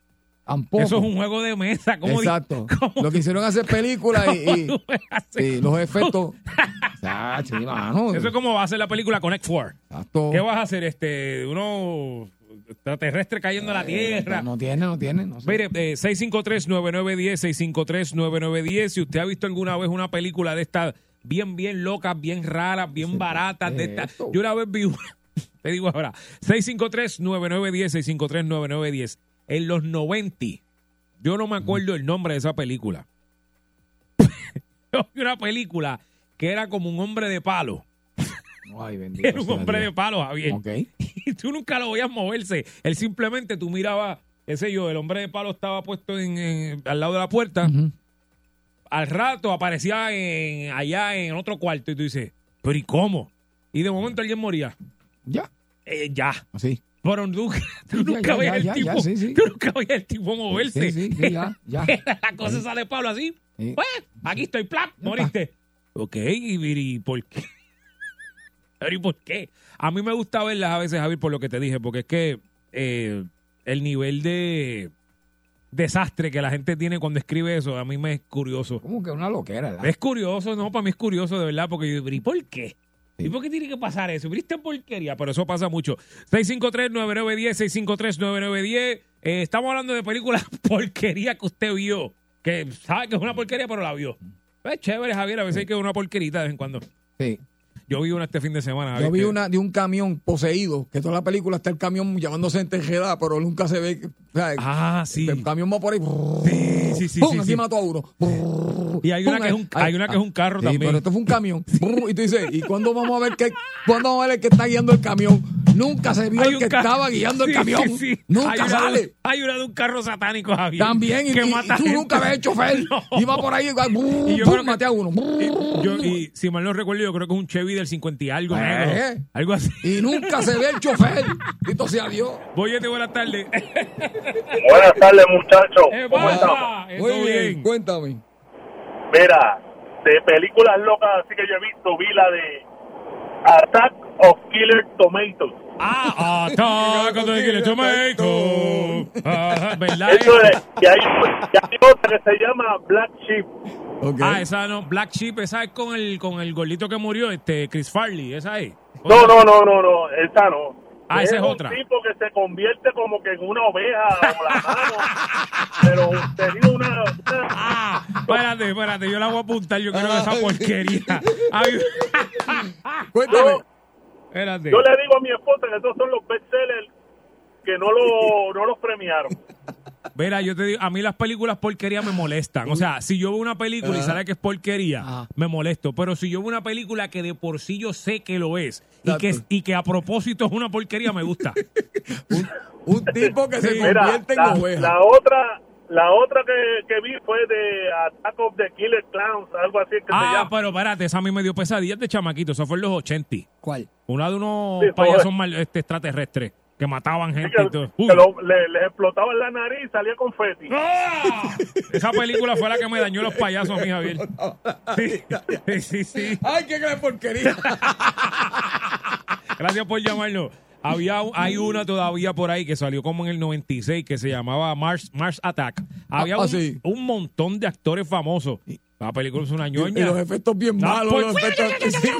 Speaker 3: Tampoco.
Speaker 5: Eso es un juego de mesa. ¿Cómo
Speaker 3: Exacto.
Speaker 5: cómo-
Speaker 3: Lo que hicieron hacer películas y, y- los efectos. Ah.
Speaker 5: Eso es como va a ser la película Connect Four.
Speaker 3: Exacto.
Speaker 5: ¿Qué vas a hacer? Este, uno extraterrestre cayendo a la Tierra.
Speaker 3: Eh, No tiene, no tiene. No sé.
Speaker 5: Mire, eh, 653-9910, 653-9910. Si usted ha visto alguna vez una película de estas bien, bien locas, bien raras, bien baratas, de
Speaker 3: ¿qué es
Speaker 5: estas. Yo una vez vi una, te digo ahora, 653-9910, 653-9910. En los 90, yo no me acuerdo el nombre de esa película. una película que era como un hombre de palo.
Speaker 3: Ay, bendito.
Speaker 5: Era un hombre de palo, Javier.
Speaker 3: Ok.
Speaker 5: y tú nunca lo veías moverse. Él simplemente tú mirabas, qué sé yo, el hombre de palo estaba puesto en, en- al lado de la puerta. Al rato aparecía en, allá en otro cuarto y tú dices, pero ¿y cómo? Y de momento alguien moría.
Speaker 3: Ya.
Speaker 5: Eh, ya.
Speaker 3: Así.
Speaker 5: Pero tú, tú nunca veías el tipo. Tú nunca veías el tipo moverse.
Speaker 3: Sí, sí, ya, ya.
Speaker 5: la cosa sale de palo así.
Speaker 3: Sí.
Speaker 5: Pues, aquí estoy, plap, moriste. Ok, y, ¿por qué? ¿y por qué? A mí me gusta verlas a veces, Javier, por lo que te dije, porque es que eh, el nivel de desastre que la gente tiene cuando escribe eso, a mí me es curioso.
Speaker 3: Como que una loquera, ¿verdad?
Speaker 5: Es curioso, no, para mí es curioso de verdad, porque yo ¿y por qué? ¿Y por qué tiene que pasar eso? ¿Viste porquería? Pero eso pasa mucho. 653-9910, 653-9910. Eh, estamos hablando de películas porquería que usted vio. Que sabe que es una porquería, pero la vio. Es chévere, Javier. A veces hay que ver una porquerita de vez en cuando.
Speaker 3: Sí.
Speaker 5: Yo vi una este fin de semana.
Speaker 3: Yo vi
Speaker 5: que-
Speaker 3: una de un camión poseído, que toda la película está el camión llamándose en tejeda, pero nunca se ve. o sea,
Speaker 5: Ah, sí.
Speaker 3: El camión va por ahí.
Speaker 5: Sí, sí, sí,
Speaker 3: ¡Pum!
Speaker 5: sí, sí.
Speaker 3: mató a uno.
Speaker 5: Y hay una que es un-
Speaker 3: Ay,
Speaker 5: hay una que es un carro
Speaker 3: sí,
Speaker 5: también.
Speaker 3: Pero esto fue un camión. Y tú dices, ¿y cuándo vamos a ver que, cuándo vamos a ver el que está guiando el camión? Nunca se vio el que estaba guiando el camión.
Speaker 5: sí, sí.
Speaker 3: Nunca
Speaker 5: hay una,
Speaker 3: sale.
Speaker 5: Hay una de un carro satánico, Javier.
Speaker 3: También, y,
Speaker 5: que
Speaker 3: y- y
Speaker 5: mata
Speaker 3: tú
Speaker 5: gente.
Speaker 3: nunca ves el chofer.
Speaker 5: No.
Speaker 3: Iba por ahí.
Speaker 5: Y yo
Speaker 3: ¡pum!
Speaker 5: que-
Speaker 3: maté a uno.
Speaker 5: Y, yo- y si mal no recuerdo, yo creo que es un Chevy del 50 y algo,
Speaker 3: Eh.
Speaker 5: negro. Algo así.
Speaker 3: Y nunca se ve el chofer. Bendito sea Dios.
Speaker 5: Boyete, buenas tardes.
Speaker 6: Buenas tardes, muchachos.
Speaker 5: ¿Qué
Speaker 6: ¿Cómo estamos?
Speaker 3: Muy bien,
Speaker 5: bien.
Speaker 3: cuéntame.
Speaker 6: Mira, de películas locas así que yo he visto, vi la de Attack of Killer Tomatoes.
Speaker 5: Ah, Attack of the Killer Tomato. Ajá, ¿Verdad?
Speaker 6: Eso es, y hay, y hay otra que se llama Black Sheep.
Speaker 3: Ok.
Speaker 5: Ah, esa no, Black Sheep, esa es con el, con el gordito que murió, este, Chris Farley, esa es.
Speaker 6: No, no, no, no, no, esa no.
Speaker 5: Ah, esa es
Speaker 6: un
Speaker 5: otra.
Speaker 6: tipo que se convierte como que en una oveja pero tenía una... una-
Speaker 5: Ah, espérate, espérate, yo la voy a apuntar, yo quiero ver esa porquería. Ay,
Speaker 3: Cuéntame.
Speaker 6: No,
Speaker 5: espérate.
Speaker 6: yo le digo a mi esposa que esos son los bestsellers que no, lo, no los premiaron.
Speaker 5: Mira, yo te digo, a mí las películas porquería me molestan. O sea, si yo veo una película y sale que es porquería,
Speaker 3: Ajá.
Speaker 5: me molesto. Pero si yo veo una película que de por sí yo sé que lo es y que, y que a propósito es una porquería, me gusta.
Speaker 3: Un, un tipo que se
Speaker 6: Mira,
Speaker 3: convierte en
Speaker 6: la,
Speaker 3: oveja.
Speaker 6: la otra la otra que, que vi fue de Attack of the Killer Clowns, algo así que se
Speaker 5: ah,
Speaker 6: llama.
Speaker 5: pero espérate, esa a mí me dio pesadillas de chamaquito. Eso fue en los 80.
Speaker 3: ¿Cuál?
Speaker 5: Una de unos
Speaker 6: Sí,
Speaker 5: payasos mal, este, extraterrestres que mataban gente
Speaker 6: que-
Speaker 5: y todo.
Speaker 6: que lo- le, les explotaba en la nariz y salía confeti.
Speaker 5: ¡Ah! Esa película fue la que me dañó los payasos a mí, Javier. Sí, sí, sí. sí.
Speaker 3: ¡Ay, qué gran porquería!
Speaker 5: Gracias por llamarnos. Había, hay una todavía por ahí que salió como en el 96 que se llamaba Mars, Mars Attack. Había
Speaker 3: Ah,
Speaker 5: un,
Speaker 3: ah, sí.
Speaker 5: un montón de actores famosos. La película es una ñoña.
Speaker 3: y los efectos bien
Speaker 5: No,
Speaker 3: malos.
Speaker 5: pues-
Speaker 3: los efectos- sí.
Speaker 5: Que.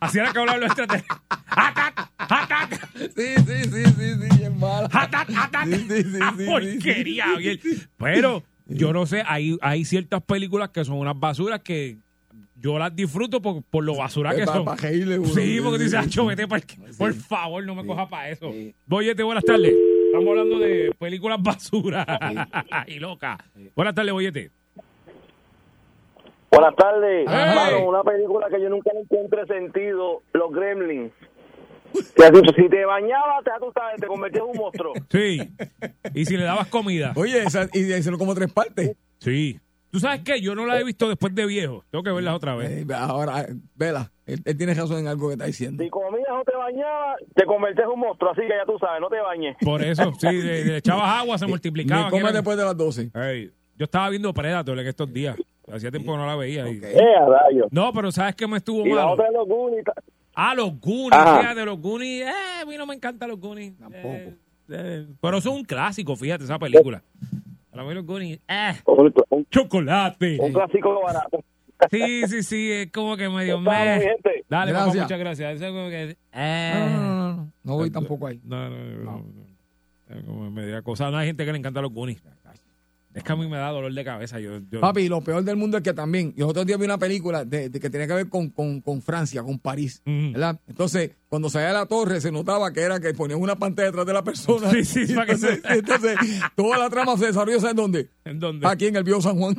Speaker 5: Así era que hablaban los extraterrestres.
Speaker 3: Sí, sí, sí, sí, sí.
Speaker 5: ¡Atac, atac!
Speaker 3: Sí, sí, sí,
Speaker 5: ¡Ah,
Speaker 3: sí, sí,
Speaker 5: porquería! Pero yo no sé, hay, hay ciertas películas que son unas basuras que yo las disfruto por, por lo basura que
Speaker 3: Pa-
Speaker 5: son. Sí, porque dices,
Speaker 3: Sí,
Speaker 5: "Acho, vete por favor, no me coja para eso. Boyete, buenas tardes. Estamos hablando de películas basura y loca. Buenas tardes, Boyete.
Speaker 7: Buenas tardes.
Speaker 3: Hey.
Speaker 7: Hermano, una película que yo nunca le encontré sentido, Los Gremlins. Si te bañabas, te, tú sabes, te convertías en un monstruo.
Speaker 5: Sí. Y si le dabas comida.
Speaker 3: Oye, esa, y hicieron como tres partes.
Speaker 5: Sí. ¿Tú sabes qué? Yo no la he visto después de viejo. Tengo que verlas otra vez.
Speaker 3: Eh, ahora, eh, vela, él, él tiene razón en algo que está diciendo.
Speaker 7: Si comías o te bañabas, te convertías en un monstruo. Así que ya tú sabes, no te bañes.
Speaker 5: Por eso, sí, le, le echabas agua, se multiplicaba.
Speaker 3: Come después de las 12.
Speaker 5: Ey, yo estaba viendo Predator en estos días. Hacía tiempo que no la veía. y-.
Speaker 7: Eh.
Speaker 5: No, pero ¿sabes qué me estuvo
Speaker 7: Y la
Speaker 5: malo?
Speaker 7: otra de los Goonies.
Speaker 5: Ah, los Goonies, fíjate, los Goonies. Eh, a mí no me encantan los Goonies.
Speaker 3: Tampoco.
Speaker 5: Eh, eh, pero son un clásico, fíjate, esa película. Los Goonies, eh,
Speaker 7: Un, un-
Speaker 5: chocolate.
Speaker 7: un clásico barato.
Speaker 5: Sí, sí, sí, es como que medio
Speaker 7: gente.
Speaker 5: Dale, papá,
Speaker 3: Gracias.
Speaker 5: muchas gracias. Eso es como que, eh.
Speaker 3: No, no, no, no, no voy tampoco ahí.
Speaker 5: No, no, no. no. Es como media cosa. No hay gente que le encanta los Goonies. Es que a mí me da dolor de cabeza. Yo, yo-
Speaker 3: Papi, lo peor del mundo es que también, yo otro día vi una película de, de que tenía que ver con, con, con Francia, con París. ¿verdad? Entonces, cuando salía de la torre, se notaba que era que ponían una pantalla detrás de la persona.
Speaker 5: Sí, sí, para que
Speaker 3: entonces,
Speaker 5: se-
Speaker 3: entonces, toda la trama se desarrolla, ¿sabes dónde?
Speaker 5: ¿En dónde?
Speaker 3: Aquí en el Viejo San Juan.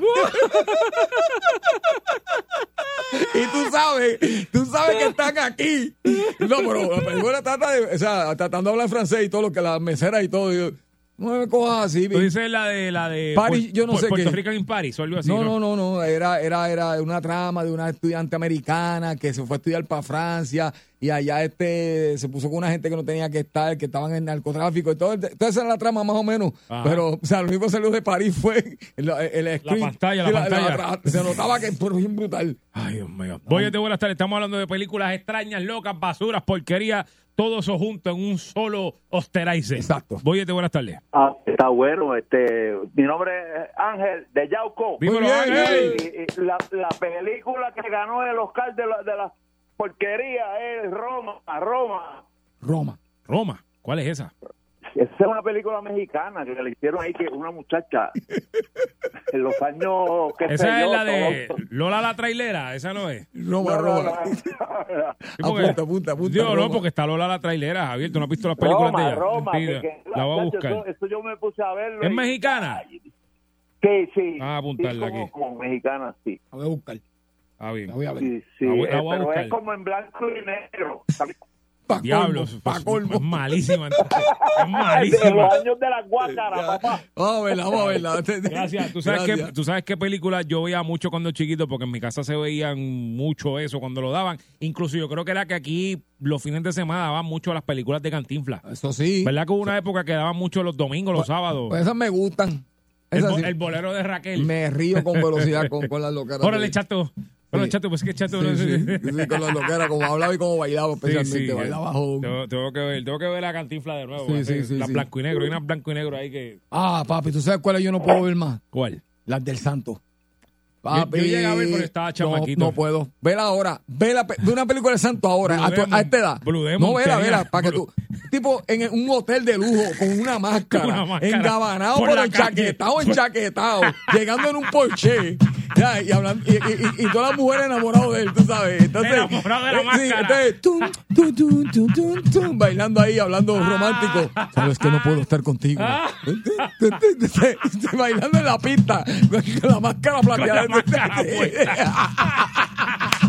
Speaker 3: y tú sabes, tú sabes que están aquí. No, pero la película trata de, o sea, tratando de hablar francés y todo lo que las meseras y todo. y no me cojas así.
Speaker 5: Tú dices la de la de
Speaker 3: Paris, yo no
Speaker 5: Pu-
Speaker 3: sé
Speaker 5: Puerto
Speaker 3: qué.
Speaker 5: Rico en Paris o algo así.
Speaker 3: No, no, no, no, era, era, era una trama de una estudiante americana que se fue a estudiar para Francia y allá este se puso con una gente que no tenía que estar, que estaban en narcotráfico y todo. Entonces esa era la trama más o menos.
Speaker 5: Ajá.
Speaker 3: Pero, o sea, lo único que salió de París fue el, el screen.
Speaker 5: pantalla, la
Speaker 3: Sí,
Speaker 5: pantalla.
Speaker 3: se notaba que fue bien brutal.
Speaker 5: Ay, Dios mío. Voy buenas tardes. Estamos hablando de películas extrañas, locas, basuras, porquería. Todo eso junto en un solo Osterizer.
Speaker 3: Exacto.
Speaker 5: Voy buenas tardes.
Speaker 7: Ah, está bueno. Este, mi nombre es Ángel de Yauco.
Speaker 5: Dímelo,
Speaker 3: bien,
Speaker 5: Ángel.
Speaker 7: Y- y la, la película que ganó el Oscar de la, de la porquería es Roma, Roma.
Speaker 3: Roma.
Speaker 5: Roma. ¿Cuál es esa?
Speaker 7: Esa es una película mexicana que le hicieron ahí que una muchacha los años que
Speaker 5: Esa es la de Lola la trailera. Esa no es.
Speaker 3: Roma, Roma. Apunta, apunta, apunta,
Speaker 5: Dios, no, porque está Lola la trailera, Javier. ¿Tú no has visto las películas de
Speaker 7: Roma,
Speaker 5: ella?
Speaker 7: Roma,
Speaker 5: La voy a buscar.
Speaker 7: Eso, eso yo me puse a verlo.
Speaker 5: ¿Es
Speaker 7: y-
Speaker 5: mexicana?
Speaker 7: Sí, sí.
Speaker 5: Ah, apuntarla
Speaker 7: Sí, como,
Speaker 5: aquí.
Speaker 7: como mexicana, sí.
Speaker 3: La voy a buscar.
Speaker 5: Ah, bien.
Speaker 3: La voy a ver.
Speaker 7: Sí, sí.
Speaker 5: La voy- la
Speaker 7: eh, pero
Speaker 5: buscar.
Speaker 7: es como en blanco y negro.
Speaker 3: Pa'
Speaker 5: Diablos.
Speaker 3: colmo, pa'
Speaker 5: pues,
Speaker 3: colmo.
Speaker 5: Es malísima. Es
Speaker 7: De los años de la guácara, papá.
Speaker 3: Vamos a verla, vamos a verla.
Speaker 5: Gracias. ¿Tú sabes,
Speaker 3: Gracias.
Speaker 5: Qué, ¿Tú sabes qué película yo veía mucho cuando chiquito? Porque en mi casa se veían mucho eso cuando lo daban. Incluso yo creo que era que aquí los fines de semana daban mucho las películas de Cantinflas.
Speaker 3: Eso sí.
Speaker 5: ¿Verdad que hubo una época que daban mucho los domingos, los sábados?
Speaker 3: Pues esas me gustan.
Speaker 5: el,
Speaker 3: Esas
Speaker 5: bo-
Speaker 3: sí.
Speaker 5: el bolero de Raquel.
Speaker 3: Me río con velocidad con, con las loqueras.
Speaker 5: Órale, chato.
Speaker 3: Sí.
Speaker 5: chato, pues es que chato.
Speaker 3: Sí,
Speaker 5: no sé-
Speaker 3: sí, sí, con las loqueras, como hablaba y como bailaba especialmente. bailaba joven.
Speaker 5: Tengo, tengo que ver, tengo que ver la cantinfla de nuevo.
Speaker 3: Sí, sí, sí,
Speaker 5: la blanco y negro. Hay una blanco y negro ahí que.
Speaker 3: Ah, papi, ¿tú sabes cuáles yo no puedo ver más?
Speaker 5: ¿Cuál?
Speaker 3: Las del santo.
Speaker 5: yo llegué a ver, pero estaba
Speaker 3: no,
Speaker 5: chamaquito.
Speaker 3: No, puedo. Vela ahora. Vela, ve una película de santo ahora, a, tu-
Speaker 5: Demon.
Speaker 3: a esta edad. No, vela, vela, para que tú. Tipo, en un hotel de lujo, con una máscara,
Speaker 5: Una máscara.
Speaker 3: engabanado,
Speaker 5: Por
Speaker 3: pero enchaquetado, enchaquetado, llegando en un Porsche. Ya, y, hablando, y, y- y- y todas las mujeres enamoradas de él, tú sabes. Entonces,
Speaker 5: Enamorado de la
Speaker 3: sí,
Speaker 5: máscara.
Speaker 3: entonces, tum, tum, tum, tum, tum, tum, bailando ahí, hablando romántico. Sabes que no puedo estar contigo.
Speaker 5: Ah.
Speaker 3: bailando en la pista, con la máscara plateada.
Speaker 5: la máscara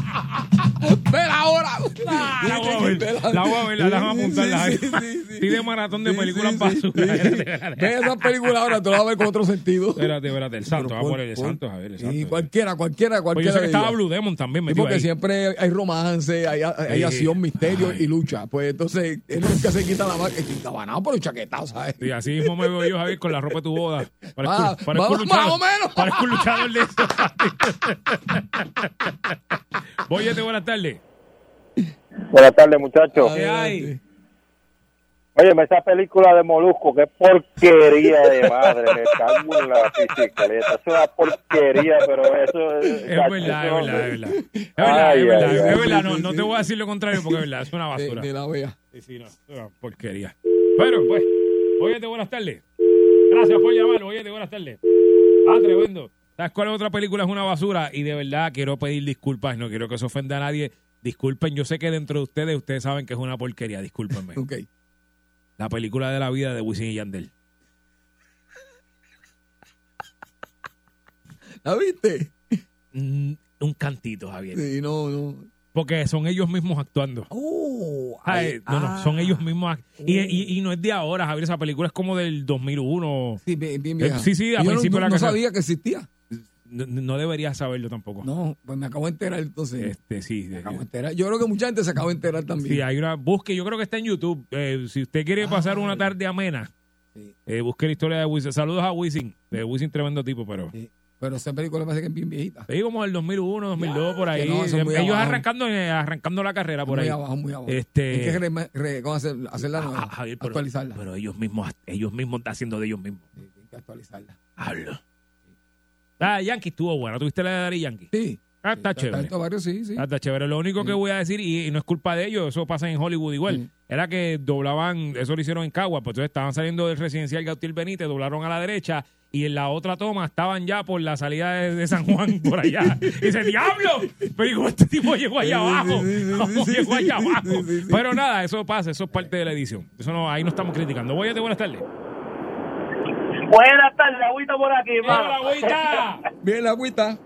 Speaker 3: Ven ahora.
Speaker 5: Ah, la voy a ver, la voy a ver, la vamos a apuntarla ahí. Estoy de maratón de películas basura.
Speaker 3: Ve esa película ahora, te la vas a ver con otro sentido.
Speaker 5: Espérate, espérate, el santo, vamos a
Speaker 3: pon-
Speaker 5: ver el santo, a ver, el santo.
Speaker 3: Y cualquiera, cualquiera,
Speaker 5: Pues yo
Speaker 3: cualquiera.
Speaker 5: sé que estaba. Blue Demon también
Speaker 3: Sí,
Speaker 5: metido
Speaker 3: porque
Speaker 5: ahí.
Speaker 3: siempre hay romance, hay, hay
Speaker 5: Sí.
Speaker 3: acción, misterio
Speaker 5: Ay.
Speaker 3: y lucha. Pues entonces, él nunca se quita la máscara. Encabanado por el chaquetado, ¿sabes?
Speaker 5: Y así mismo me veo yo, Javier, con la ropa de tu boda. Parezco,
Speaker 3: Ah,
Speaker 5: parezco
Speaker 3: más-
Speaker 5: un luchador,
Speaker 3: más o menos.
Speaker 5: Parezco un luchador de eso. Voyete, buenas tardes.
Speaker 7: Buenas tardes, muchachos.
Speaker 5: ¿Qué hay?
Speaker 7: Oye, esa película de Molusco, qué porquería de madre, me cago en la bicicleta. Es una porquería, pero eso
Speaker 5: Es verdad, es verdad, es verdad. Es verdad,
Speaker 7: Ay,
Speaker 5: es verdad,
Speaker 7: ay,
Speaker 5: es
Speaker 7: ay.
Speaker 5: verdad.
Speaker 3: Sí,
Speaker 5: No,
Speaker 3: sí,
Speaker 5: no te voy a decir lo contrario porque es verdad, es una basura.
Speaker 3: La vea.
Speaker 5: Sí, sí, no, es una porquería. Bueno, pues, óyete, buenas tardes. Gracias por llamar, óyete, buenas tardes. Ah, tremendo. ¿Sabes cuál otra película es una basura? Y de verdad quiero pedir disculpas, no quiero que se ofenda a nadie. Disculpen, yo sé que dentro de ustedes, ustedes saben que es una porquería, discúlpenme.
Speaker 3: Ok.
Speaker 5: La película de la vida de Wisin y Yandel.
Speaker 3: ¿La viste?
Speaker 5: Mm, un cantito, Javier.
Speaker 3: Sí, no, no.
Speaker 5: Porque son ellos mismos actuando.
Speaker 3: Oh,
Speaker 5: Ay,
Speaker 3: ay,
Speaker 5: no, no,
Speaker 3: ah.
Speaker 5: son ellos mismos. Y, y- y no es de ahora, Javier. Esa película es como del 2001.
Speaker 3: Sí, bien, bien
Speaker 5: Eh, sí, sí, a
Speaker 3: yo no-
Speaker 5: principio
Speaker 3: no,
Speaker 5: de la
Speaker 3: no sabía que existía.
Speaker 5: No, no deberías saberlo tampoco.
Speaker 3: No, pues me acabo de enterar entonces.
Speaker 5: Este, sí.
Speaker 3: Me acabo de enterar. Yo creo que mucha gente se acaba de enterar también.
Speaker 5: Sí, hay una. Busque, yo creo que está en YouTube. Eh, si usted quiere pasar una tarde amena,
Speaker 3: Sí.
Speaker 5: eh, busque la historia de Wisin. Saludos a Wisin. De Wisin, tremendo tipo, pero.
Speaker 3: Sí. Pero esa película parece que es bien viejita.
Speaker 5: Sí, como el 2001, 2002, por ahí.
Speaker 3: no, muy
Speaker 5: Ellos
Speaker 3: abajo.
Speaker 5: arrancando, eh, arrancando la carrera por
Speaker 3: muy
Speaker 5: ahí.
Speaker 3: abajo, muy abajo.
Speaker 5: Este-
Speaker 3: que re- re- ¿cómo hacer, hacerla nueva.
Speaker 5: Ah, Javier,
Speaker 3: actualizarla.
Speaker 5: pero ellos mismos, ellos mismos están haciendo de ellos mismos.
Speaker 3: Sí, hay que actualizarla.
Speaker 5: Hablo. Ah, Yankee estuvo bueno. ¿Tuviste la de Daddy Yankee?
Speaker 3: Sí.
Speaker 5: Ah, está
Speaker 3: Sí,
Speaker 5: chévere.
Speaker 3: Alto barrio, sí, sí.
Speaker 5: Ah, Está chévere. Lo único que voy a decir, y, y no es culpa de ellos, eso pasa en Hollywood igual,
Speaker 3: Sí.
Speaker 5: era que doblaban, eso lo hicieron en Cagua, pues entonces estaban saliendo del residencial Gautier Benítez, doblaron a la derecha y en la otra toma estaban ya por la salida de, de San Juan por allá. Y dice, ¡diablo! Pero digo, este tipo llegó allá abajo. ¿Cómo llegó allá abajo? Pero nada, eso pasa, eso es parte de la edición. Eso no, ahí no estamos criticando. Voy a buenas tardes.
Speaker 6: Buenas tardes, agüita por aquí, hermano.
Speaker 3: Bien, la agüita.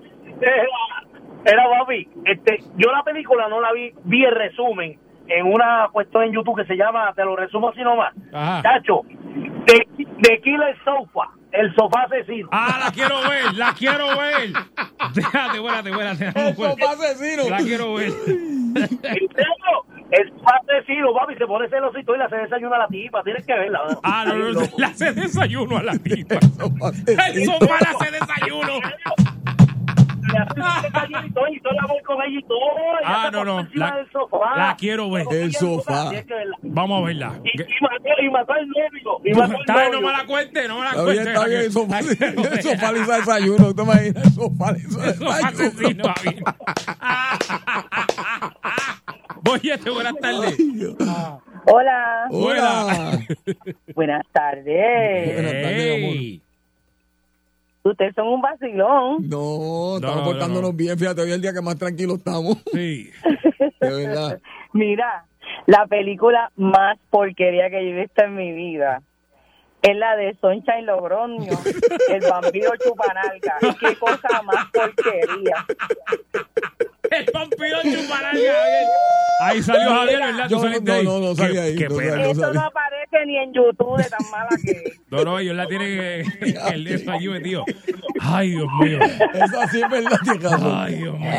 Speaker 6: Era papi, este, yo la película no la vi, vi el resumen en una cuestión en YouTube que se llama, te lo resumo así nomás.
Speaker 5: Ajá.
Speaker 6: Chacho, de, de Killer Sofa, el sofá asesino.
Speaker 5: ¡Ah, la quiero ver! ¡La quiero ver! Déjate, espérate, espérate.
Speaker 3: El sofá asesino.
Speaker 5: La quiero ver.
Speaker 6: ¿En serio? El sofá asesino, papi, se pone celosito y le hace desayuno a la tipa, tienes que verla. ¿no?
Speaker 5: Ah, no, no, le hace desayuno a la tipa. El sofá le hace desayuno.
Speaker 6: Le hace desayuno y todo, y todo el amor con ella y todo.
Speaker 5: Ah, no, no, la- la quiero ver.
Speaker 3: El sofá.
Speaker 5: Vamos a verla.
Speaker 6: Y, y mató, y mató al novio. Y mató al
Speaker 5: no me la cuente, no me la
Speaker 3: Está
Speaker 5: cuente.
Speaker 3: bien, está bien. El sofá,
Speaker 5: La
Speaker 3: el sofá le hizo desayuno. ¿Te imaginas? El sofá le hizo
Speaker 5: El sofá asesino, Oye, buenas tardes.
Speaker 8: Hola,
Speaker 3: Hola.
Speaker 8: buenas tardes.
Speaker 3: Buenas tardes, amor.
Speaker 8: Ustedes son un vacilón.
Speaker 3: No, estamos
Speaker 5: no,
Speaker 3: portándonos
Speaker 5: no.
Speaker 3: bien. Fíjate, hoy es el día que más tranquilos estamos.
Speaker 5: Sí.
Speaker 3: De verdad.
Speaker 8: Mira, la película más porquería que yo he visto en mi vida es la de Sunshine Logroño, el vampiro chupanalga. Qué cosa más porquería.
Speaker 5: El vampiro chuparalga, Javier. Ahí salió Javier, ¿verdad? ¿Tú
Speaker 3: Yo
Speaker 5: saliste
Speaker 3: no,
Speaker 5: ahí?
Speaker 3: no, no salí
Speaker 5: Qué-
Speaker 3: ahí,
Speaker 5: Qué
Speaker 3: no
Speaker 5: pena.
Speaker 3: salí.
Speaker 8: Eso no aparece ni en YouTube de tan mala que es.
Speaker 5: No, no, ellos la tienen el de eso allí metido. Ay, Dios mío.
Speaker 3: Eso así es verdad, razón.
Speaker 5: Ay, Dios mío.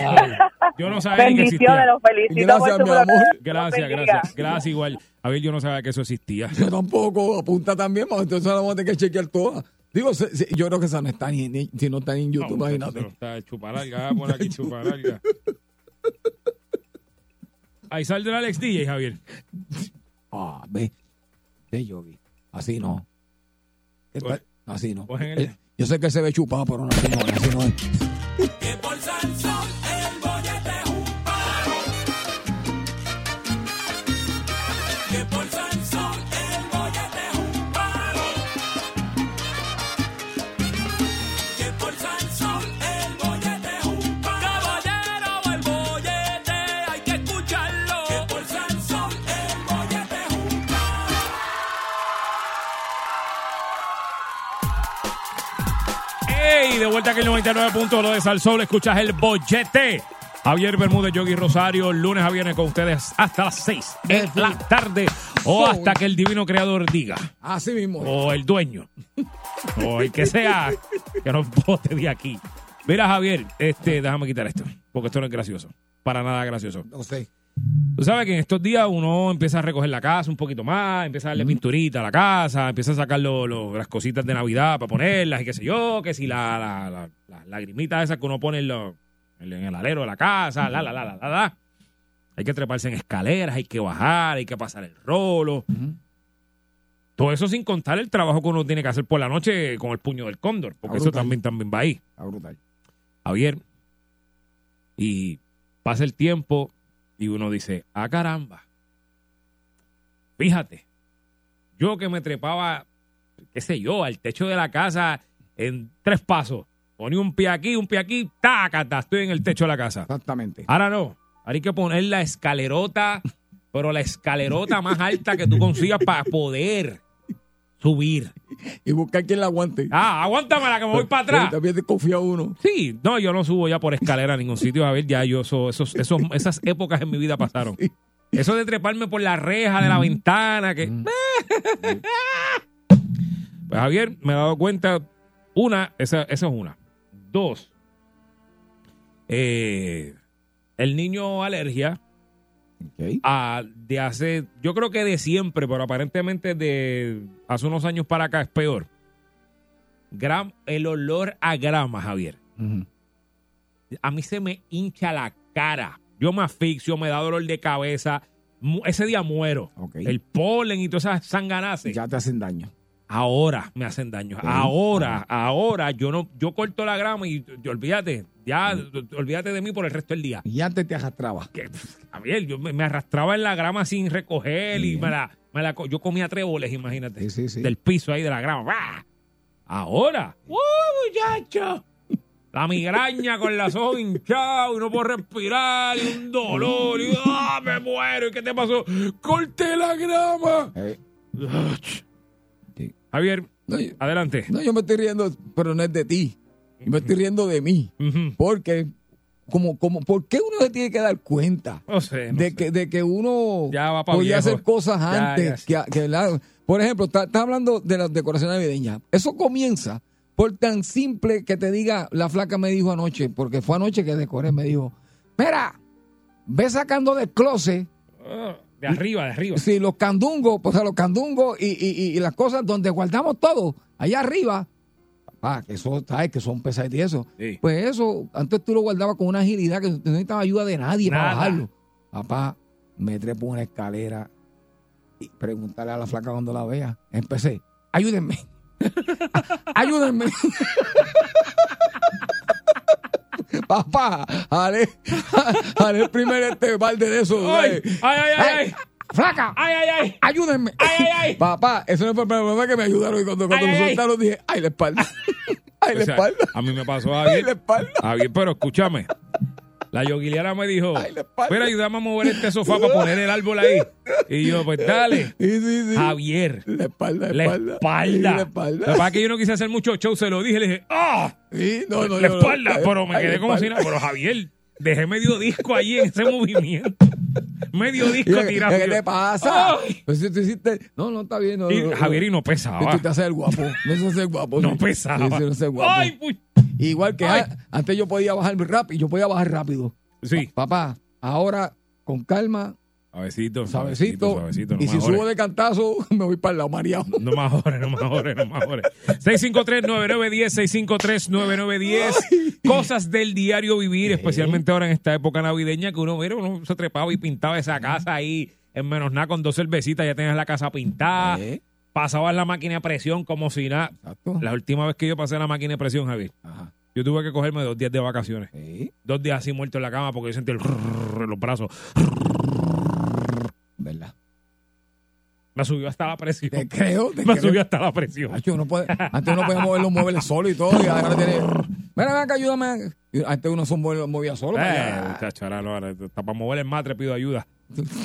Speaker 5: Yo no sabía que
Speaker 8: Bendiciones,
Speaker 5: existía.
Speaker 8: los felicito
Speaker 3: Gracias,
Speaker 8: por
Speaker 3: mi amor.
Speaker 5: Gracias, gracias. Gracias igual. A ver, yo no sabía que eso existía.
Speaker 3: Yo tampoco, apunta también, porque entonces ahora vamos a tener que chequear todas. Digo, se- se- yo creo que esa no está ni, ni- si no está ni en YouTube,
Speaker 5: No,
Speaker 3: imagínate.
Speaker 5: muchacho, Está chuparalga, ah, pon aquí chuparalga. Ahí sale el Alex DJ, Javier.
Speaker 3: Ah, ve, ve, Yogi. Así no. Así no.
Speaker 5: Pues el-
Speaker 3: Eh, Yo sé que se ve chupado, pero no, así no, así no es.
Speaker 5: Vuelta aquí el 99 puntos lo de Salsol. Escuchas el bollete. Javier Bermúdez, Yogi Rosario, lunes a viernes con ustedes hasta las 6 en la tarde o hasta que el divino creador diga.
Speaker 3: Así mismo.
Speaker 5: o el dueño, o el que sea, que nos bote de aquí. Mira, Javier, este, déjame quitar esto, porque esto no es gracioso. Para nada gracioso.
Speaker 3: No sé.
Speaker 5: Tú sabes que en estos días uno empieza a recoger la casa un poquito más, empieza a darle pinturita a la casa, empieza a sacar lo- lo- las cositas de Navidad para ponerlas y qué sé yo, que si la, la, la, la lagrimita esa que uno pone en, lo- en el alero de la casa, la, la, la, la, la, la. Hay que treparse en escaleras, hay que bajar, hay que pasar el rolo. Todo eso sin contar el trabajo que uno tiene que hacer por la noche con el puño del cóndor, porque eso también, también va ahí.
Speaker 3: Está brutal.
Speaker 5: Javier. Y pasa el tiempo y uno dice, ah, caramba. Fíjate, yo que me trepaba, qué sé yo, al techo de la casa en tres pasos. Ponía un pie aquí, un pie aquí, tácata, estoy en el techo de la casa.
Speaker 3: Exactamente.
Speaker 5: Ahora no, ahora hay que poner la escalerota, pero la escalerota más alta que tú consigas para poder subir.
Speaker 3: Y buscar quien la aguante.
Speaker 5: Ah, aguántamela que me voy para atrás.
Speaker 3: También te confía uno.
Speaker 5: Sí, no, yo no subo ya por escalera a ningún sitio. A ver, ya yo, eso, esos, esos, esas épocas en mi vida pasaron. Eso de treparme por la reja de la ventana, que. Pues Javier, me he dado cuenta. Una, esa, esa es una. Dos, eh, el niño alergia. A- de hace, yo creo que de siempre, pero aparentemente de hace unos años para acá es peor. Gram, el olor a grama, Javier. A mí se me hincha la cara. Yo me asfixio, me da dolor de cabeza. Ese día muero. El polen y todas esas sanganaces.
Speaker 3: Ya te hacen daño.
Speaker 5: Ahora me hacen daño. Ahora, ahora yo no, yo corto la grama y, y olvídate, ya, olvídate de mí por el resto del día.
Speaker 3: Y antes te arrastraba.
Speaker 5: Que, Javier, yo me, me arrastraba en la grama sin recoger y me la, me la yo comía tréboles, imagínate,
Speaker 3: Sí, sí, sí.
Speaker 5: del piso ahí de la grama. ¡Bah! Ahora, ¡uh, muchacho! La migraña con los ojos hinchados y no puedo respirar y un dolor y ¡ah, me muero! ¿Y qué te pasó? ¡Corté la grama!
Speaker 3: Eh.
Speaker 5: Javier,
Speaker 3: No, yo-
Speaker 5: adelante.
Speaker 3: No, yo me estoy riendo, pero no es de ti. Yo me estoy riendo de mí. Porque, como, como, ¿por qué uno se tiene que dar cuenta
Speaker 5: No sé, no
Speaker 3: de,
Speaker 5: sé.
Speaker 3: que, de que uno
Speaker 5: Ya
Speaker 3: podía
Speaker 5: viejo.
Speaker 3: hacer cosas antes?
Speaker 5: ya.
Speaker 3: Que, que la- por ejemplo, estás está hablando de la decoración navideña. Eso comienza por tan simple que te diga, la flaca me dijo anoche, porque fue anoche que decoré, me dijo, mira, ve sacando del closet
Speaker 5: Ah, De arriba, de arriba.
Speaker 3: Sí, los candungos, pues a los candungos y, y- y- y las cosas donde guardamos todo, allá arriba, papá, que eso, ¿sabes? Que son pesaditos y eso.
Speaker 5: Sí.
Speaker 3: Pues eso, antes tú lo guardabas con una agilidad que no necesitaba ayuda de nadie para bajarlo. Papá, me trepo una escalera y preguntarle a la flaca cuando la vea. Empecé, ayúdenme. ayúdenme. Papá, haré, haré el primer este balde de eso.
Speaker 5: ¡Ay! ¡Ay, ay, ay! Ay.
Speaker 3: ¡Flaca!
Speaker 5: ¡Ay, ay, ay!
Speaker 3: ¡Ayúdenme!
Speaker 5: ¡Ay, ay, ay!
Speaker 3: Papá, eso no fue el problema que me ayudaron y cuando, cuando
Speaker 5: Ay,
Speaker 3: me
Speaker 5: ay, ay.
Speaker 3: soltaron dije, ¡ay, la espalda! ¡ay, la
Speaker 5: O sea,
Speaker 3: espalda!
Speaker 5: a mí me pasó,
Speaker 3: ¡ay,
Speaker 5: Javier.
Speaker 3: la espalda!
Speaker 5: Javier, pero escúchame. La yoguiliana me dijo,
Speaker 3: Ay, la espalda.
Speaker 5: espera, ayúdame a mover este sofá para poner el árbol ahí. Y yo, pues dale.
Speaker 3: Sí, sí, sí.
Speaker 5: Javier,
Speaker 3: La espalda, la
Speaker 5: la
Speaker 3: espalda. la espalda.
Speaker 5: pasa es que yo no quise hacer mucho show, se lo dije, le dije, ¡ah!
Speaker 3: Sí, no, no,
Speaker 5: la
Speaker 3: no.
Speaker 5: espalda, pero me
Speaker 3: Ay,
Speaker 5: quedé
Speaker 3: la
Speaker 5: como si nada. Pero Javier, dejé medio disco allí en ese movimiento. Medio
Speaker 3: ¿Y
Speaker 5: disco
Speaker 3: ¿Qué,
Speaker 5: tirado.
Speaker 3: ¿Qué te pasa? Pues si tú hiciste... No, no, está bien. No,
Speaker 5: Y
Speaker 3: no, no.
Speaker 5: Javier y no pesaba.
Speaker 3: Tú te haces el guapo. No se hace el guapo.
Speaker 5: No
Speaker 3: sí.
Speaker 5: pesaba.
Speaker 3: Sí, sí, no se hace guapo.
Speaker 5: ¡Ay, pu-
Speaker 3: Igual que
Speaker 5: Ay.
Speaker 3: antes yo podía bajar rápido. Yo podía bajar rápido.
Speaker 5: Sí.
Speaker 3: Papá, ahora con calma,
Speaker 5: Suavecito.
Speaker 3: suavecito.
Speaker 5: no
Speaker 3: y si subo de cantazo, me voy para el lado mareado.
Speaker 5: No me jores, no me jores, no me jores. 653-9910, 653-9910. Cosas del diario vivir, especialmente ahora en esta época navideña que uno, mira, uno se trepaba y pintaba esa casa ahí en menos nada con dos cervecitas, ya tenías la casa pintada. Pasabas la máquina de presión como si nada.
Speaker 3: Exacto.
Speaker 5: La última vez que yo pasé la máquina de presión, Javier,
Speaker 3: Ajá.
Speaker 5: yo tuve que cogerme dos días de vacaciones.
Speaker 3: Sí,
Speaker 5: Dos días así muerto en la cama porque yo sentí el los brazos.
Speaker 3: ¿Verdad?
Speaker 5: Me subió hasta la presión.
Speaker 3: Te creo, te
Speaker 5: Me
Speaker 3: creo.
Speaker 5: subió hasta la presión.
Speaker 3: Uno puede- antes uno podía mover los muebles solo y todo, y ahora tiene. Mira, ven acá, ayúdame. Antes uno se movía solo.
Speaker 5: Eh, muchacho, ahora no, ahora está para mover el matre pido ayuda.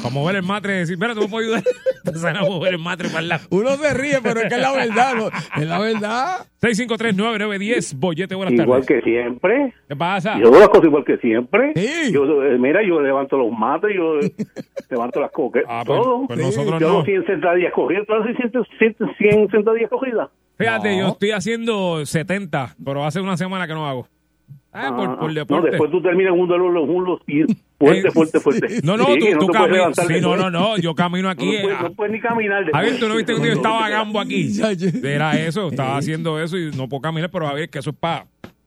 Speaker 5: Para mover el matre, decir, espera, tú me puedes ayudar. Empiezan a mover el matre para el lado.
Speaker 3: Uno se ríe, pero es que es la verdad. ¿no? Es la verdad.
Speaker 5: 653-9910, Bollete, buenas
Speaker 7: Igual
Speaker 5: tardes.
Speaker 7: que siempre.
Speaker 5: ¿Qué pasa?
Speaker 7: Yo hago las cosas igual que siempre.
Speaker 3: Sí.
Speaker 7: Yo, eh, mira, yo levanto los mates, yo eh, levanto las coques,
Speaker 5: Ah, pues,
Speaker 7: todo.
Speaker 5: pues
Speaker 3: Sí.
Speaker 5: nosotros
Speaker 7: yo
Speaker 5: no.
Speaker 7: hago 100 sentadillas cogidas. ¿Tú haces 100, 100, 100 sentadillas cogidas?
Speaker 5: Fíjate,
Speaker 3: No.
Speaker 5: yo estoy haciendo 70, pero hace una semana que no hago. Ah, por, por
Speaker 7: no,
Speaker 5: deporte.
Speaker 7: después tú terminas un dolor los muslos y fuerte,
Speaker 5: Eh,
Speaker 7: fuerte, fuerte.
Speaker 5: No, no,
Speaker 7: Sí,
Speaker 5: tú, tú
Speaker 7: puedes
Speaker 5: caminas. Sí, no, no, no, yo camino
Speaker 7: No,
Speaker 5: aquí.
Speaker 7: puedes,
Speaker 5: ah,
Speaker 7: no puedes ni caminar. después.
Speaker 5: Javier, tú no viste que yo estaba gambo aquí. Era eso, estaba
Speaker 3: Sí.
Speaker 5: haciendo eso y no puedo caminar, pero Javier, que eso es para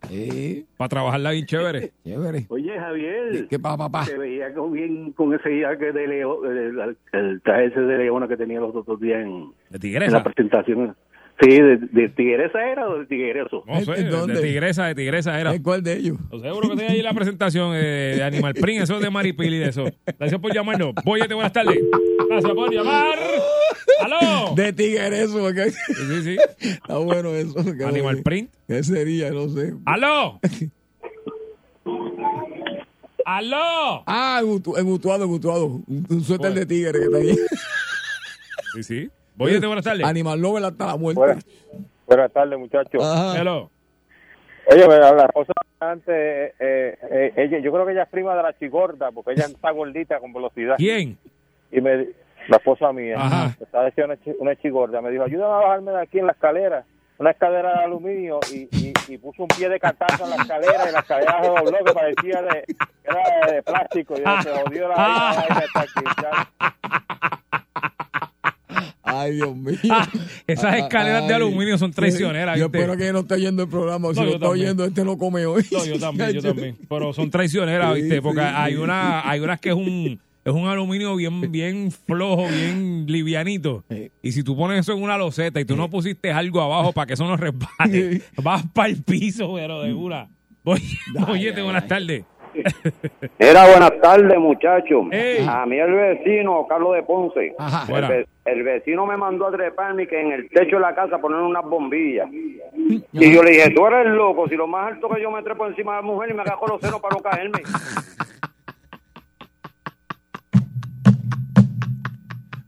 Speaker 3: Sí,
Speaker 5: Para trabajarla bien chévere.
Speaker 3: chévere.
Speaker 6: Oye, Javier,
Speaker 3: ¿Qué pasa, papá?
Speaker 6: te veía con, bien con ese jaque de Leo, el, el traje ese de Leona que tenía los otros días en,
Speaker 5: De
Speaker 6: en la presentación. Sí, de, de Tigresa era o de Tigreso.
Speaker 5: No sé,
Speaker 3: ¿En dónde?
Speaker 5: de tigresa, de tigresa era.
Speaker 3: ¿En ¿Cuál de ellos?
Speaker 5: Lo seguro que tiene ahí la presentación eh, de Animal Print, eso es de Maripili de eso. Gracias por llamarnos. Boyete, buenas tardes. Gracias por llamar. ¡Aló!
Speaker 3: De Tigreso, porque
Speaker 5: Sí, sí, sí.
Speaker 3: está bueno eso. que-
Speaker 5: Animal Print.
Speaker 3: ¿Qué sería? No sé.
Speaker 5: ¡Aló! ¡Aló!
Speaker 3: Ah, en mutuado. Un, un suéter de tigre que está ahí.
Speaker 5: Sí, sí. Boyete, buenas tardes.
Speaker 3: Animal Lover hasta la muerte.
Speaker 9: Buenas, buenas tardes, muchachos. Oye, la esposa antes, eh, eh, ella, yo creo que ella es prima de la chigorda, porque ella está gordita con velocidad.
Speaker 5: ¿Quién?
Speaker 9: Y me, la esposa mía,
Speaker 5: Ajá.
Speaker 9: estaba diciendo una, chi- una chigorda, me dijo, ayúdame a bajarme de aquí en la escalera, una escalera de aluminio, y, y, y puso un pie de cantazo en la escalera, y la escalera se dobló, que parecía de, era de plástico, y yo, se jodió la aquí, ya.
Speaker 3: Ay, Dios mío.
Speaker 5: Ah, esas escaleras de aluminio son traicioneras,
Speaker 3: Yo espero que no esté oyendo el programa. Si
Speaker 5: No,
Speaker 3: lo está oyendo, este no come hoy.
Speaker 5: No, yo también, yo también. Pero son traicioneras,
Speaker 3: Sí,
Speaker 5: ¿viste? Porque
Speaker 3: sí,
Speaker 5: hay una, hay unas que es un, es un aluminio bien, bien flojo, bien livianito. Y si tú pones eso en una loseta y tú no pusiste algo abajo para que eso no resbale, vas para el piso, pero de una. Oye, oye, buenas tardes.
Speaker 10: Era buenas tardes, muchachos. A mí el vecino, Carlos de Ponce,
Speaker 3: Ajá.
Speaker 10: el,
Speaker 5: Fuera.
Speaker 10: ve- el vecino me mandó a treparme que en el techo de la casa poner unas bombillas. Y yo le dije, tú eres loco, si lo más alto que yo me trepo encima de la mujer y me agajo los senos para no caerme.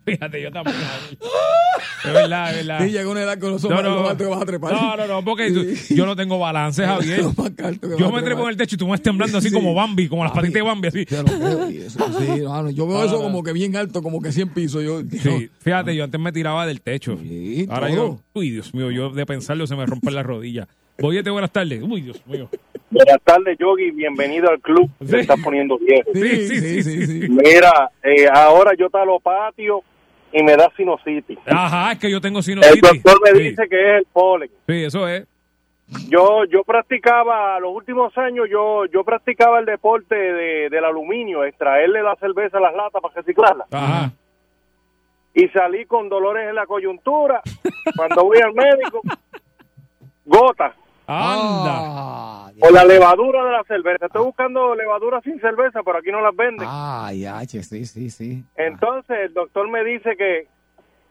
Speaker 5: Fíjate, yo también. Es verdad, es verdad.
Speaker 3: Sí, llega una edad que no son
Speaker 5: No,
Speaker 3: más
Speaker 5: no,
Speaker 3: lo alto que vas a trepar.
Speaker 5: no, no, no, porque yo no tengo balance, Javier.
Speaker 3: Lo más alto que
Speaker 5: Yo me trepo en el techo y tú me vas temblando así
Speaker 3: Sí.
Speaker 5: como Bambi, como las patitas de Bambi, así.
Speaker 3: Te lo creo, y eso, sí, no, no, yo veo eso como que bien alto, como que 100 pisos. Yo,
Speaker 5: Sí, fíjate, yo antes me tiraba del techo.
Speaker 3: Sí,
Speaker 5: Ahora
Speaker 3: todo.
Speaker 5: yo, uy, Dios mío, yo de pensarlo se me rompen las rodillas. Boyete, buenas tardes. Uy, Dios mío.
Speaker 9: Buenas tardes, Yogi, bienvenido al club,
Speaker 5: Sí.
Speaker 9: se está poniendo viejo.
Speaker 3: Sí, sí, sí, sí.
Speaker 9: Mira, eh, ahora yo talo patio y me da sinusitis.
Speaker 5: Ajá, es que yo tengo
Speaker 9: El
Speaker 5: sinusitis.
Speaker 9: doctor me
Speaker 5: Sí,
Speaker 9: dice que es el polen.
Speaker 5: sí, eso es.
Speaker 9: Yo yo practicaba, los últimos años yo yo practicaba el deporte de, del aluminio, extraerle la cerveza a las latas para reciclarla.
Speaker 5: Ajá.
Speaker 9: Y salí con dolores en la coyuntura. Cuando voy al médico, gota.
Speaker 5: Anda.
Speaker 3: Ah,
Speaker 9: O la levadura de la cerveza. Estoy buscando levadura sin cerveza, pero aquí no las venden.
Speaker 3: Ay, H, sí, sí, sí.
Speaker 9: Entonces el doctor me dice que,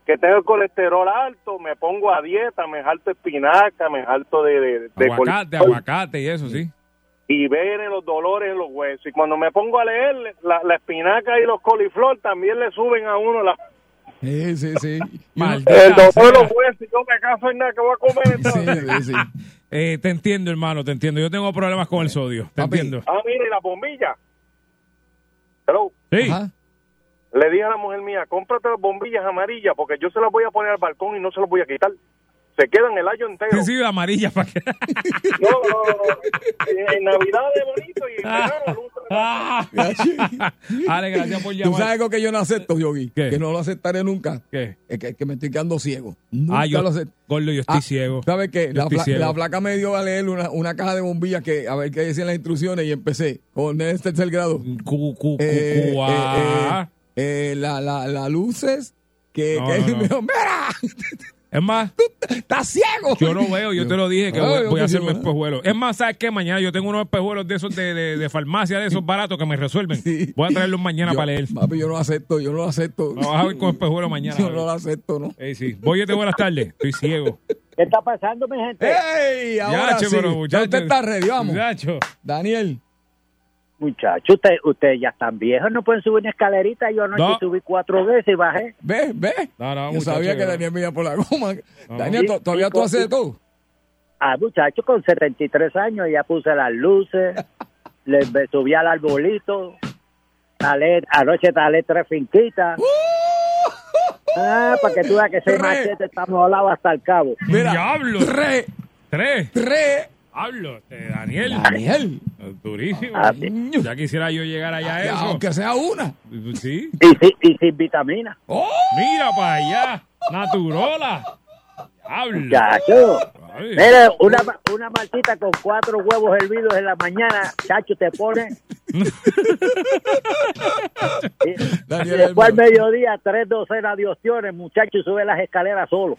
Speaker 9: que tengo el colesterol alto, me pongo a dieta, me jalto espinaca, me jalto de... de, de
Speaker 5: Aguacate,
Speaker 9: colesterol.
Speaker 5: aguacate y eso, sí.
Speaker 9: y vienen los dolores en los huesos. Y cuando me pongo a leer, la, la espinaca y los coliflor también le suben a uno la...
Speaker 3: Sí, sí, sí.
Speaker 5: Maldita
Speaker 9: El dolor de
Speaker 5: sea.
Speaker 9: los huesos, y yo me caso en nada que voy a comer entonces.
Speaker 3: Sí, sí, sí.
Speaker 5: Eh, te entiendo, hermano, te entiendo. Yo tengo problemas con el sodio. Te
Speaker 3: Papi.
Speaker 5: entiendo.
Speaker 9: Ah, mire, la bombilla. Hello.
Speaker 5: Sí.
Speaker 3: Ajá.
Speaker 9: Le dije a la mujer mía, cómprate las bombillas amarillas porque yo se las voy a poner al balcón y no se las voy a quitar. Se quedan el año entero.
Speaker 5: Sí, sí, amarilla para que.
Speaker 9: No, no, no. En, Navidad es bonito y en verano luce.
Speaker 5: Ah. Ale, gracias por
Speaker 3: Tú
Speaker 5: llamar.
Speaker 3: sabes algo que yo no acepto, Yogi.
Speaker 5: ¿Qué?
Speaker 3: Que no lo aceptaré nunca.
Speaker 5: ¿Qué?
Speaker 3: Es que, que me estoy quedando ciego. Nunca
Speaker 5: Ah, yo,
Speaker 3: lo acepto.
Speaker 5: gordo, yo estoy
Speaker 3: Ah,
Speaker 5: ciego.
Speaker 3: ¿Sabes qué? La, fla-
Speaker 5: ciego.
Speaker 3: la placa me dio a leer una, una caja de bombillas que a ver qué decían las instrucciones y empecé con el tercer grado.
Speaker 5: Cu, cu, cu,
Speaker 3: Eh,
Speaker 5: cu,
Speaker 3: eh,
Speaker 5: ah.
Speaker 3: eh, eh, la, la, la luces que,
Speaker 5: No,
Speaker 3: que
Speaker 5: no, no.
Speaker 3: me dijo, mira,
Speaker 5: Es más,
Speaker 3: estás ciego.
Speaker 5: yo no veo, yo te lo dije que voy, a
Speaker 3: te
Speaker 5: hacerme espejuelos. Es más, ¿sabes qué? Mañana yo tengo unos espejuelos de esos de, de, de farmacia, de esos baratos que me resuelven.
Speaker 3: Sí.
Speaker 5: Voy a traerlos mañana
Speaker 3: Yo-
Speaker 5: para leer.
Speaker 3: Papi, yo no lo acepto, yo no lo acepto.
Speaker 5: Me vas a ver con espejuelos mañana.
Speaker 3: Yo no lo acepto, ¿no?
Speaker 5: Ey, sí. Voy, buenas tardes. Estoy ciego.
Speaker 11: ¿Qué está pasando, mi gente?
Speaker 3: ¡Ey! Ahora
Speaker 5: Yacho,
Speaker 3: sí.
Speaker 5: pero,
Speaker 3: Ya usted está ready, vamos.
Speaker 5: Muchacho.
Speaker 3: Daniel.
Speaker 11: Muchachos, ustedes usted ya están viejos, no pueden subir una escalerita. Yo anoche
Speaker 5: No.
Speaker 11: subí cuatro veces y bajé.
Speaker 3: ¿Ves? ¿Ves?
Speaker 5: No, no,
Speaker 3: Yo sabía que Daniel me iba por la goma.
Speaker 5: No.
Speaker 3: Daniel, ¿to- ¿todavía tú haces de todo?
Speaker 11: Ah, muchacho, con 73 años ya puse las luces, le me subí al arbolito, talé, anoche talé tres finquitas. Ah, para que tú veas que ese machete está molado hasta el cabo.
Speaker 3: Mira,
Speaker 5: Diablo.
Speaker 3: tres,
Speaker 5: Tres.
Speaker 3: tres.
Speaker 5: Hablo, Daniel.
Speaker 3: Daniel.
Speaker 5: Durísimo.
Speaker 11: Ah,
Speaker 5: Ya quisiera yo llegar allá a eso.
Speaker 3: aunque sea una.
Speaker 5: Sí.
Speaker 11: Y, sin- y sin vitamina.
Speaker 3: ¡Oh!
Speaker 5: Mira para allá. Naturola.
Speaker 11: Chacho. Mira, una, una maltita con cuatro huevos hervidos en la mañana, chacho, te pone. y
Speaker 3: Daniel
Speaker 11: después al
Speaker 3: Hermano.
Speaker 11: mediodía, tres docenas de opciones, muchacho, y sube las escaleras solo.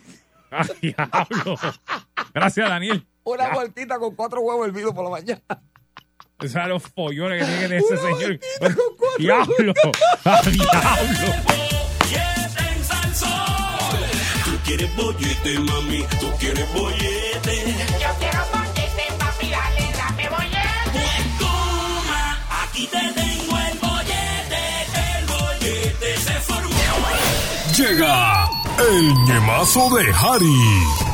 Speaker 5: ¡Ah, diablo! Gracias, Daniel.
Speaker 3: Una vueltita con cuatro huevos hervidos por la mañana.
Speaker 5: Esos son los follones que tiene que tener ese señor.
Speaker 3: con cuatro
Speaker 5: ¡Diablo! ¡Ah, diablo!
Speaker 2: Quieres bollete, mami, tú quieres bollete. Yo quiero bollete, papi, dale, dame bollete. Pues toma, aquí te tengo el bollete, el bollete se formó.
Speaker 1: Llega el ñemazo de Harry.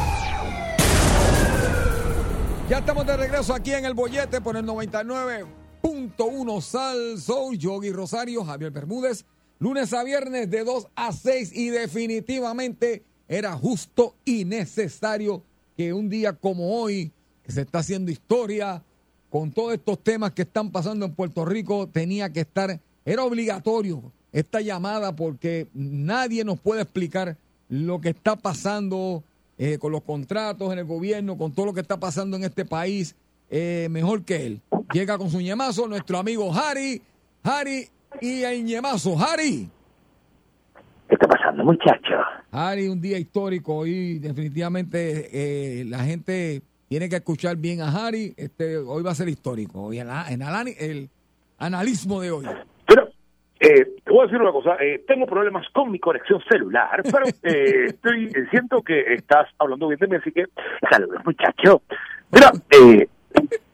Speaker 3: Ya estamos de regreso aquí en el bollete por el 99.1 Sal Soul, Yogi Rosario, Javier Bermúdez. Lunes a viernes de 2 a 6 y definitivamente era justo y necesario que un día como hoy, que se está haciendo historia, con todos estos temas que están pasando en Puerto Rico, tenía que estar, era obligatorio esta llamada porque nadie nos puede explicar lo que está pasando eh, con los contratos en el gobierno, con todo lo que está pasando en este país, eh, mejor que él. Llega con su ñemazo nuestro amigo Harry, Harry y el ñemazo. Harry.
Speaker 11: ¿Qué está pasando, muchacho?
Speaker 3: Harry, un día histórico y definitivamente eh, la gente tiene que escuchar bien a Harry. Este, hoy va a ser histórico. Hoy en, la- en alani- el analismo de hoy.
Speaker 12: Eh, te voy a decir una cosa, eh, tengo problemas con mi conexión celular, pero eh, estoy, eh, siento que estás hablando bien de mí, así que saludos muchacho. Mira, eh,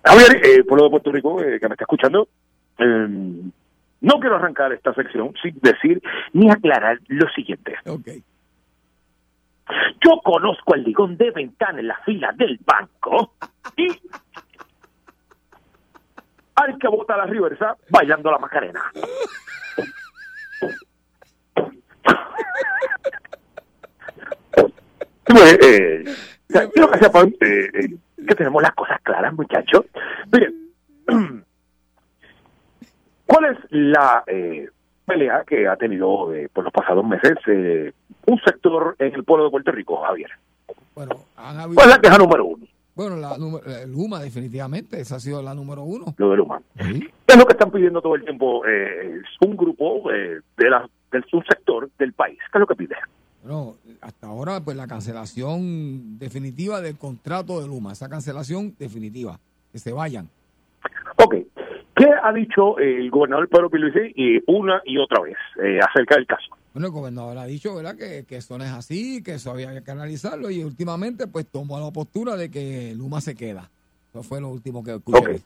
Speaker 12: Javier, eh, pueblo de Puerto Rico, que me está escuchando, eh, no quiero arrancar esta sección sin decir ni aclarar lo siguiente. Yo conozco el ligón de ventana en la fila del banco y al que bota la reversa bailando la macarena. Pues, eh, o sea, quiero que sepan eh, eh, que tenemos las cosas claras, muchachos. Miren, ¿cuál es la eh, pelea que ha tenido eh, por los pasados meses eh, un sector en el pueblo de Puerto Rico, Javier?
Speaker 3: Han habido-
Speaker 12: ¿Cuál es la queja número uno?
Speaker 3: Bueno, la, el Luma definitivamente, esa ha sido la número uno.
Speaker 12: Lo de Luma. ¿Qué es lo que están pidiendo todo el tiempo? Eh, un grupo eh, de la, del un sector del país. ¿Qué es lo que pide?
Speaker 3: Bueno, hasta ahora, pues la cancelación definitiva del contrato de Luma, esa cancelación definitiva, que se vayan.
Speaker 12: Ok. ¿Qué ha dicho el gobernador Pedro Pierluisi y una y otra vez eh, acerca del caso?
Speaker 3: Bueno, el gobernador ha dicho, ¿verdad?, que, que eso no es así, que eso había que analizarlo y últimamente, pues tomó la postura de que Luma se queda. Eso fue lo último que escuché.
Speaker 12: Ok.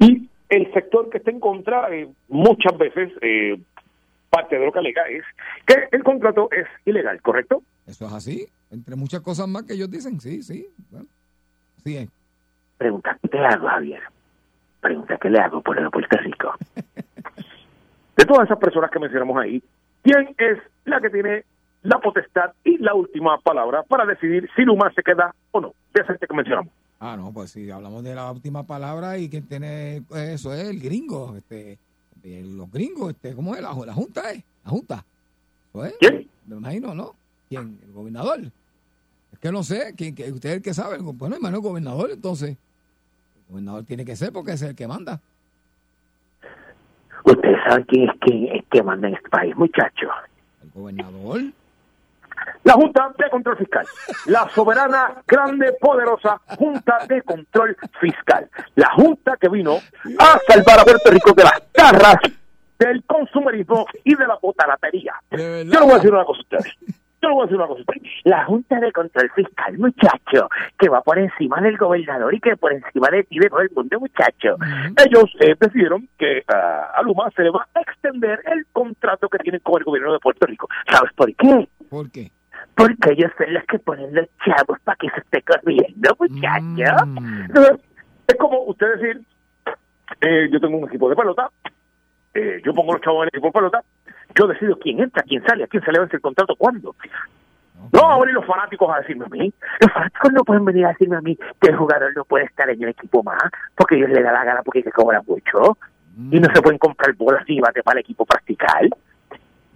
Speaker 12: Y el sector que está en contra, eh, muchas veces, eh, parte de lo que alega es que el contrato es ilegal, ¿correcto?
Speaker 3: Eso es así, entre muchas cosas más que ellos dicen, sí, sí. Bueno, sí es.
Speaker 12: Pregunta, ¿qué le hago, Javier? Pregunta, ¿qué le hago por el Puerto Rico? De todas esas personas que mencionamos ahí, ¿quién es la que tiene la potestad y la última palabra para decidir si Luma se queda o no? De gente que mencionamos.
Speaker 3: Ah, no, pues sí, hablamos de la última palabra y quien tiene pues, eso es el gringo, este, eh, los gringos, este, ¿cómo es? La, la Junta, ¿eh? La Junta. ¿Eso es?
Speaker 12: ¿Quién?
Speaker 3: Me imagino, ¿no? ¿Quién? El gobernador. Es que no sé, ¿quién, que, usted es el que sabe. Bueno, hermano, el gobernador, entonces. El gobernador tiene que ser porque es el que manda.
Speaker 12: Ustedes saben quién es quién es que manda en este país, muchachos.
Speaker 3: El gobernador.
Speaker 12: La Junta de Control Fiscal. La soberana, grande, poderosa Junta de Control Fiscal. La Junta que vino a salvar a Puerto Rico de las garras del consumerismo y de la botaratería. Yo le voy a decir una cosa a ustedes. Yo voy a decir una cosa a ustedes. La Junta de Control Fiscal, muchacho, que va por encima del gobernador y que por encima de ti, de todo el mundo, muchacho. Ellos eh, decidieron que ah, a Luma se le va a extender el contrato que tienen con el gobierno de Puerto Rico. ¿Sabes por qué?
Speaker 3: ¿Por qué?
Speaker 12: Porque ellos son los que ponen los chavos para que se esté corriendo, muchacho. Entonces, es como usted decir, eh, yo tengo un equipo de pelota, eh, yo pongo los chavos en el equipo de pelota, yo decido quién entra, quién sale, a quién se le vence el contrato, cuándo. No van a venir los fanáticos a decirme a mí. Los fanáticos no pueden venir a decirme a mí que el jugador no puede estar en el equipo más, porque ellos le da la gana porque se cobran mucho. Y no se pueden comprar bolas y bate para el equipo practicar.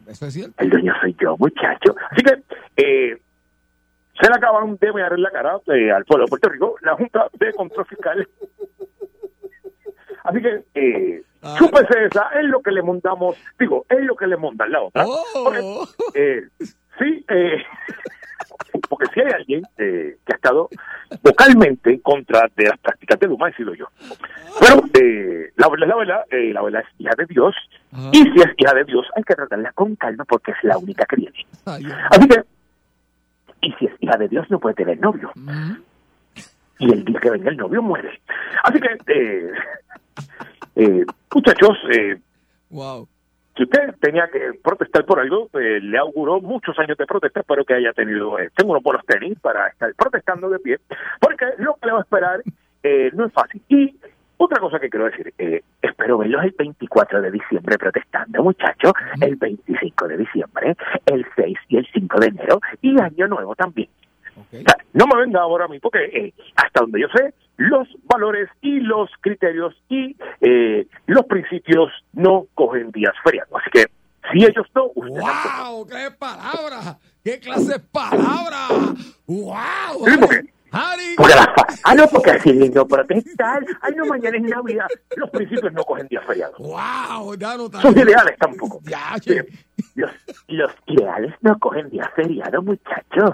Speaker 3: Eso es cierto.
Speaker 12: El dueño soy yo, muchacho. Así que, eh, se le acaban de mear en la cara eh, al pueblo de Puerto Rico la Junta de Control Fiscal. Así que, eh, chúpese esa, es lo que le montamos, digo, es lo que le montan la otra. Porque, eh, sí, eh, porque si hay alguien eh, que ha estado vocalmente en contra de las prácticas de Luma, he sido yo. Pero eh, la verdad es la verdad, eh, la verdad es hija de Dios, y si es hija de Dios, hay que tratarla con calma porque es la única que viene. Así que, y si es hija de Dios, no puede tener novio. Y el día que venga el novio muere. Así que, eh, eh, muchachos, eh,
Speaker 3: Wow.
Speaker 12: si usted tenía que protestar por algo, eh, le auguró muchos años de protesta, espero que haya tenido, eh, tengo unos buenos tenis para estar protestando de pie, porque lo que le va a esperar eh, no es fácil. Y otra cosa que quiero decir, eh, espero verlos el 24 de diciembre protestando, muchachos, el 25 de diciembre, el 6 y el 5 de enero, y Año Nuevo también. O sea, no me venga ahora a mí, porque eh, hasta donde yo sé, los valores y los criterios y eh, los principios no cogen días feriados. Así que, si ellos no, usted tampoco.
Speaker 3: ¡Wow! ¡Qué palabra! ¡Qué clase de palabra! ¡Wow!
Speaker 12: Sí, porque- Ah, no, porque así lindo protestar. Ay, no, mañana es Navidad. Los principios no cogen días feriados.
Speaker 3: ¡Wow! Ya no
Speaker 12: Sus ideales tampoco.
Speaker 3: Ya,
Speaker 12: Sí. Los, los ideales no cogen días feriados, muchachos.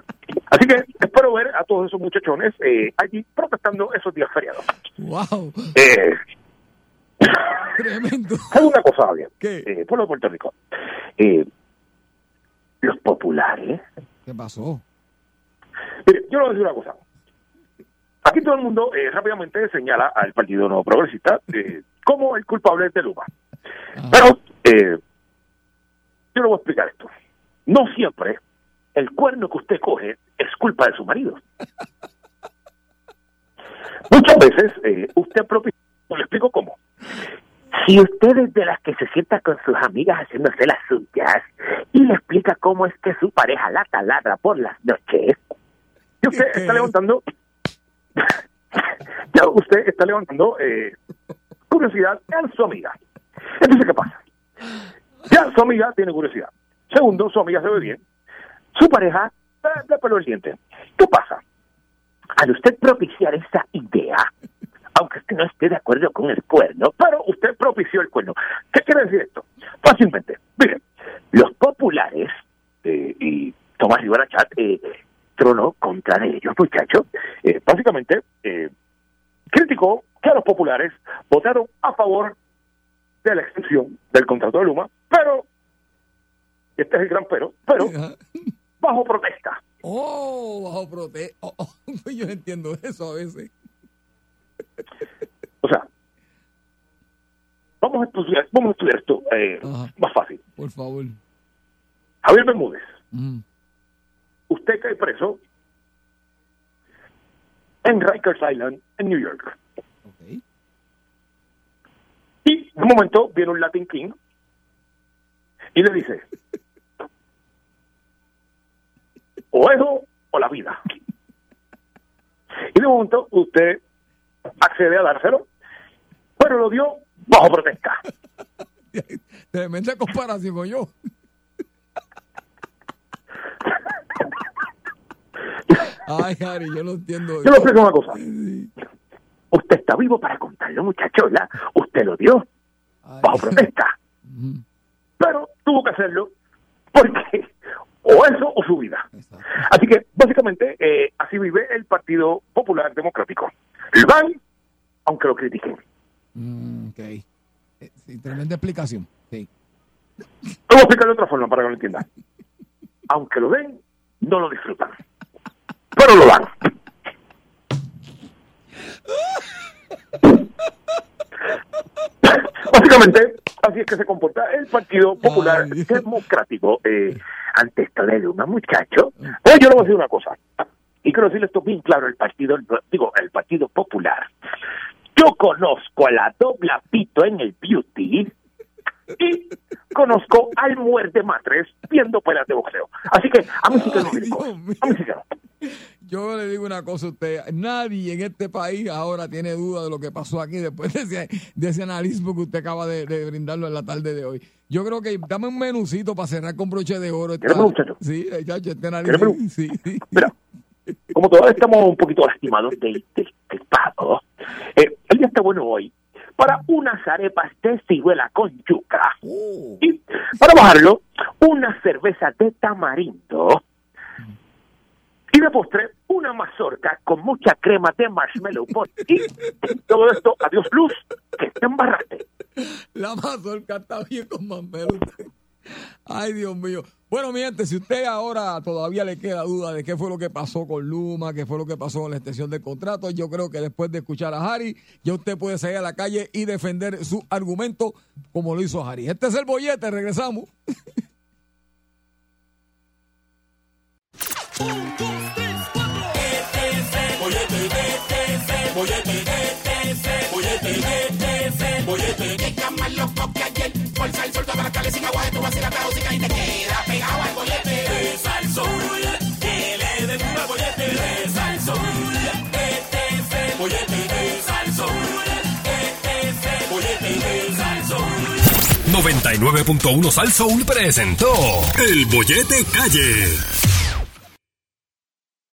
Speaker 12: Así que espero ver a todos esos muchachones eh, allí protestando esos días feriados.
Speaker 3: ¡Wow!
Speaker 12: Eh,
Speaker 3: Tremendo.
Speaker 12: ¿Sabe una cosa, Javier?
Speaker 3: ¿Qué?
Speaker 12: Eh, pueblo de Puerto Rico. Eh, los populares.
Speaker 3: ¿Qué pasó?
Speaker 12: Mire, yo le voy a decir una cosa. Aquí todo el mundo eh, rápidamente señala al Partido Nuevo Progresista eh, como el culpable de Luma. Pero eh, yo le voy a explicar esto. No siempre el cuerno que usted coge es culpa de su marido. Muchas veces eh, usted propio... Le explico cómo. Si usted es de las que se sienta con sus amigas haciéndose las suyas y le explica cómo es que su pareja la taladra por las noches, y usted está levantando, ya usted está levantando eh, curiosidad en su amiga. Entonces, ¿qué pasa? Ya su amiga tiene curiosidad. Segundo, su amiga se ve bien. Su pareja peló el diente. ¿Qué pasa? Al usted propiciar esa idea, aunque usted no esté de acuerdo con el cuerno, pero usted propició el cuerno. ¿Qué quiere decir esto? Fácilmente, miren, los populares eh, y Tomás Rivera Chat eh, tronó contra de ellos, muchachos. Eh, básicamente, eh, criticó que los populares votaron a favor de la extensión del contrato de Luma, pero, este es el gran pero, pero, bajo protesta.
Speaker 3: Oh, bajo protesta. Oh, oh, yo no entiendo eso a veces.
Speaker 12: O sea, vamos a estudiar, vamos a estudiar esto eh, más fácil.
Speaker 3: Por favor.
Speaker 12: Javier Bermúdez,
Speaker 3: Mm.
Speaker 12: Usted cae preso en Rikers Island, en New York. Y en un momento viene un Latin King y le dice, o eso o la vida. Y de momento usted accede a dárselo, pero lo dio bajo protesta.
Speaker 3: Tremenda comparación, yo. Ay, Harry, yo no entiendo.
Speaker 12: Yo le explico una cosa. Usted está vivo para contarlo, muchachola. Usted lo dio bajo protesta. Pero tuvo que hacerlo porque o eso o su vida. Así que, básicamente, eh, así vive el Partido Popular Democrático. Lo van, aunque lo critiquen.
Speaker 3: Mm, ok. Eh, sí, tremenda explicación. Sí.
Speaker 12: Voy a explicarlo de otra forma para que lo entiendan. Aunque lo den, no lo disfrutan. Pero lo dan. Básicamente, así es que se comporta el Partido Popular Democrático eh, ante esta de Luma, muchacho. Pero yo le voy a decir una cosa, y quiero decirle esto bien claro, el Partido, digo, el Partido Popular. Yo conozco a la dobla pito en el beauty y conozco al muerte matres viendo peleas de boxeo. Así que a mí sí que no me dijo. A mí sí que no.
Speaker 3: Yo le digo una cosa a usted, nadie en este país ahora tiene duda de lo que pasó aquí después de ese, de ese analismo que usted acaba de, de brindarlo en la tarde de hoy. Yo creo que dame un menucito para cerrar con broche de oro. esta-
Speaker 12: ¿Quieres, muchacho?
Speaker 3: Sí, eh, chacho, este
Speaker 12: ¿Quieres,
Speaker 3: análisis. Sí, sí.
Speaker 12: Mira, como todavía estamos un poquito lastimados del del gripado, eh, el día está bueno hoy para unas arepas de ciruela con yuca. Y para bajarlo, una cerveza de tamarindo. Y de postre, una mazorca con mucha crema de marshmallow pot. Y todo esto, adiós luz, que te embarraste.
Speaker 3: La mazorca está bien con mamelo. Ay, Dios mío. Bueno, mi gente, si usted ahora todavía le queda duda de qué fue lo que pasó con Luma, qué fue lo que pasó con la extensión del contrato, yo creo que después de escuchar a Harry, ya usted puede salir a la calle y defender su argumento como lo hizo Harry. Este es el bollete, regresamos.
Speaker 13: Bollete, que está más loco que Por sal, sol, para cales sin agua, tú vas a la música y te queda pegado al bollete. De Salsoul, que le den un bollete. De Salsoul, este es el bollete de Salsoul. Este es el bollete de Salsoul.
Speaker 1: 99.1 Sal Soul presentó El Bollete Calle.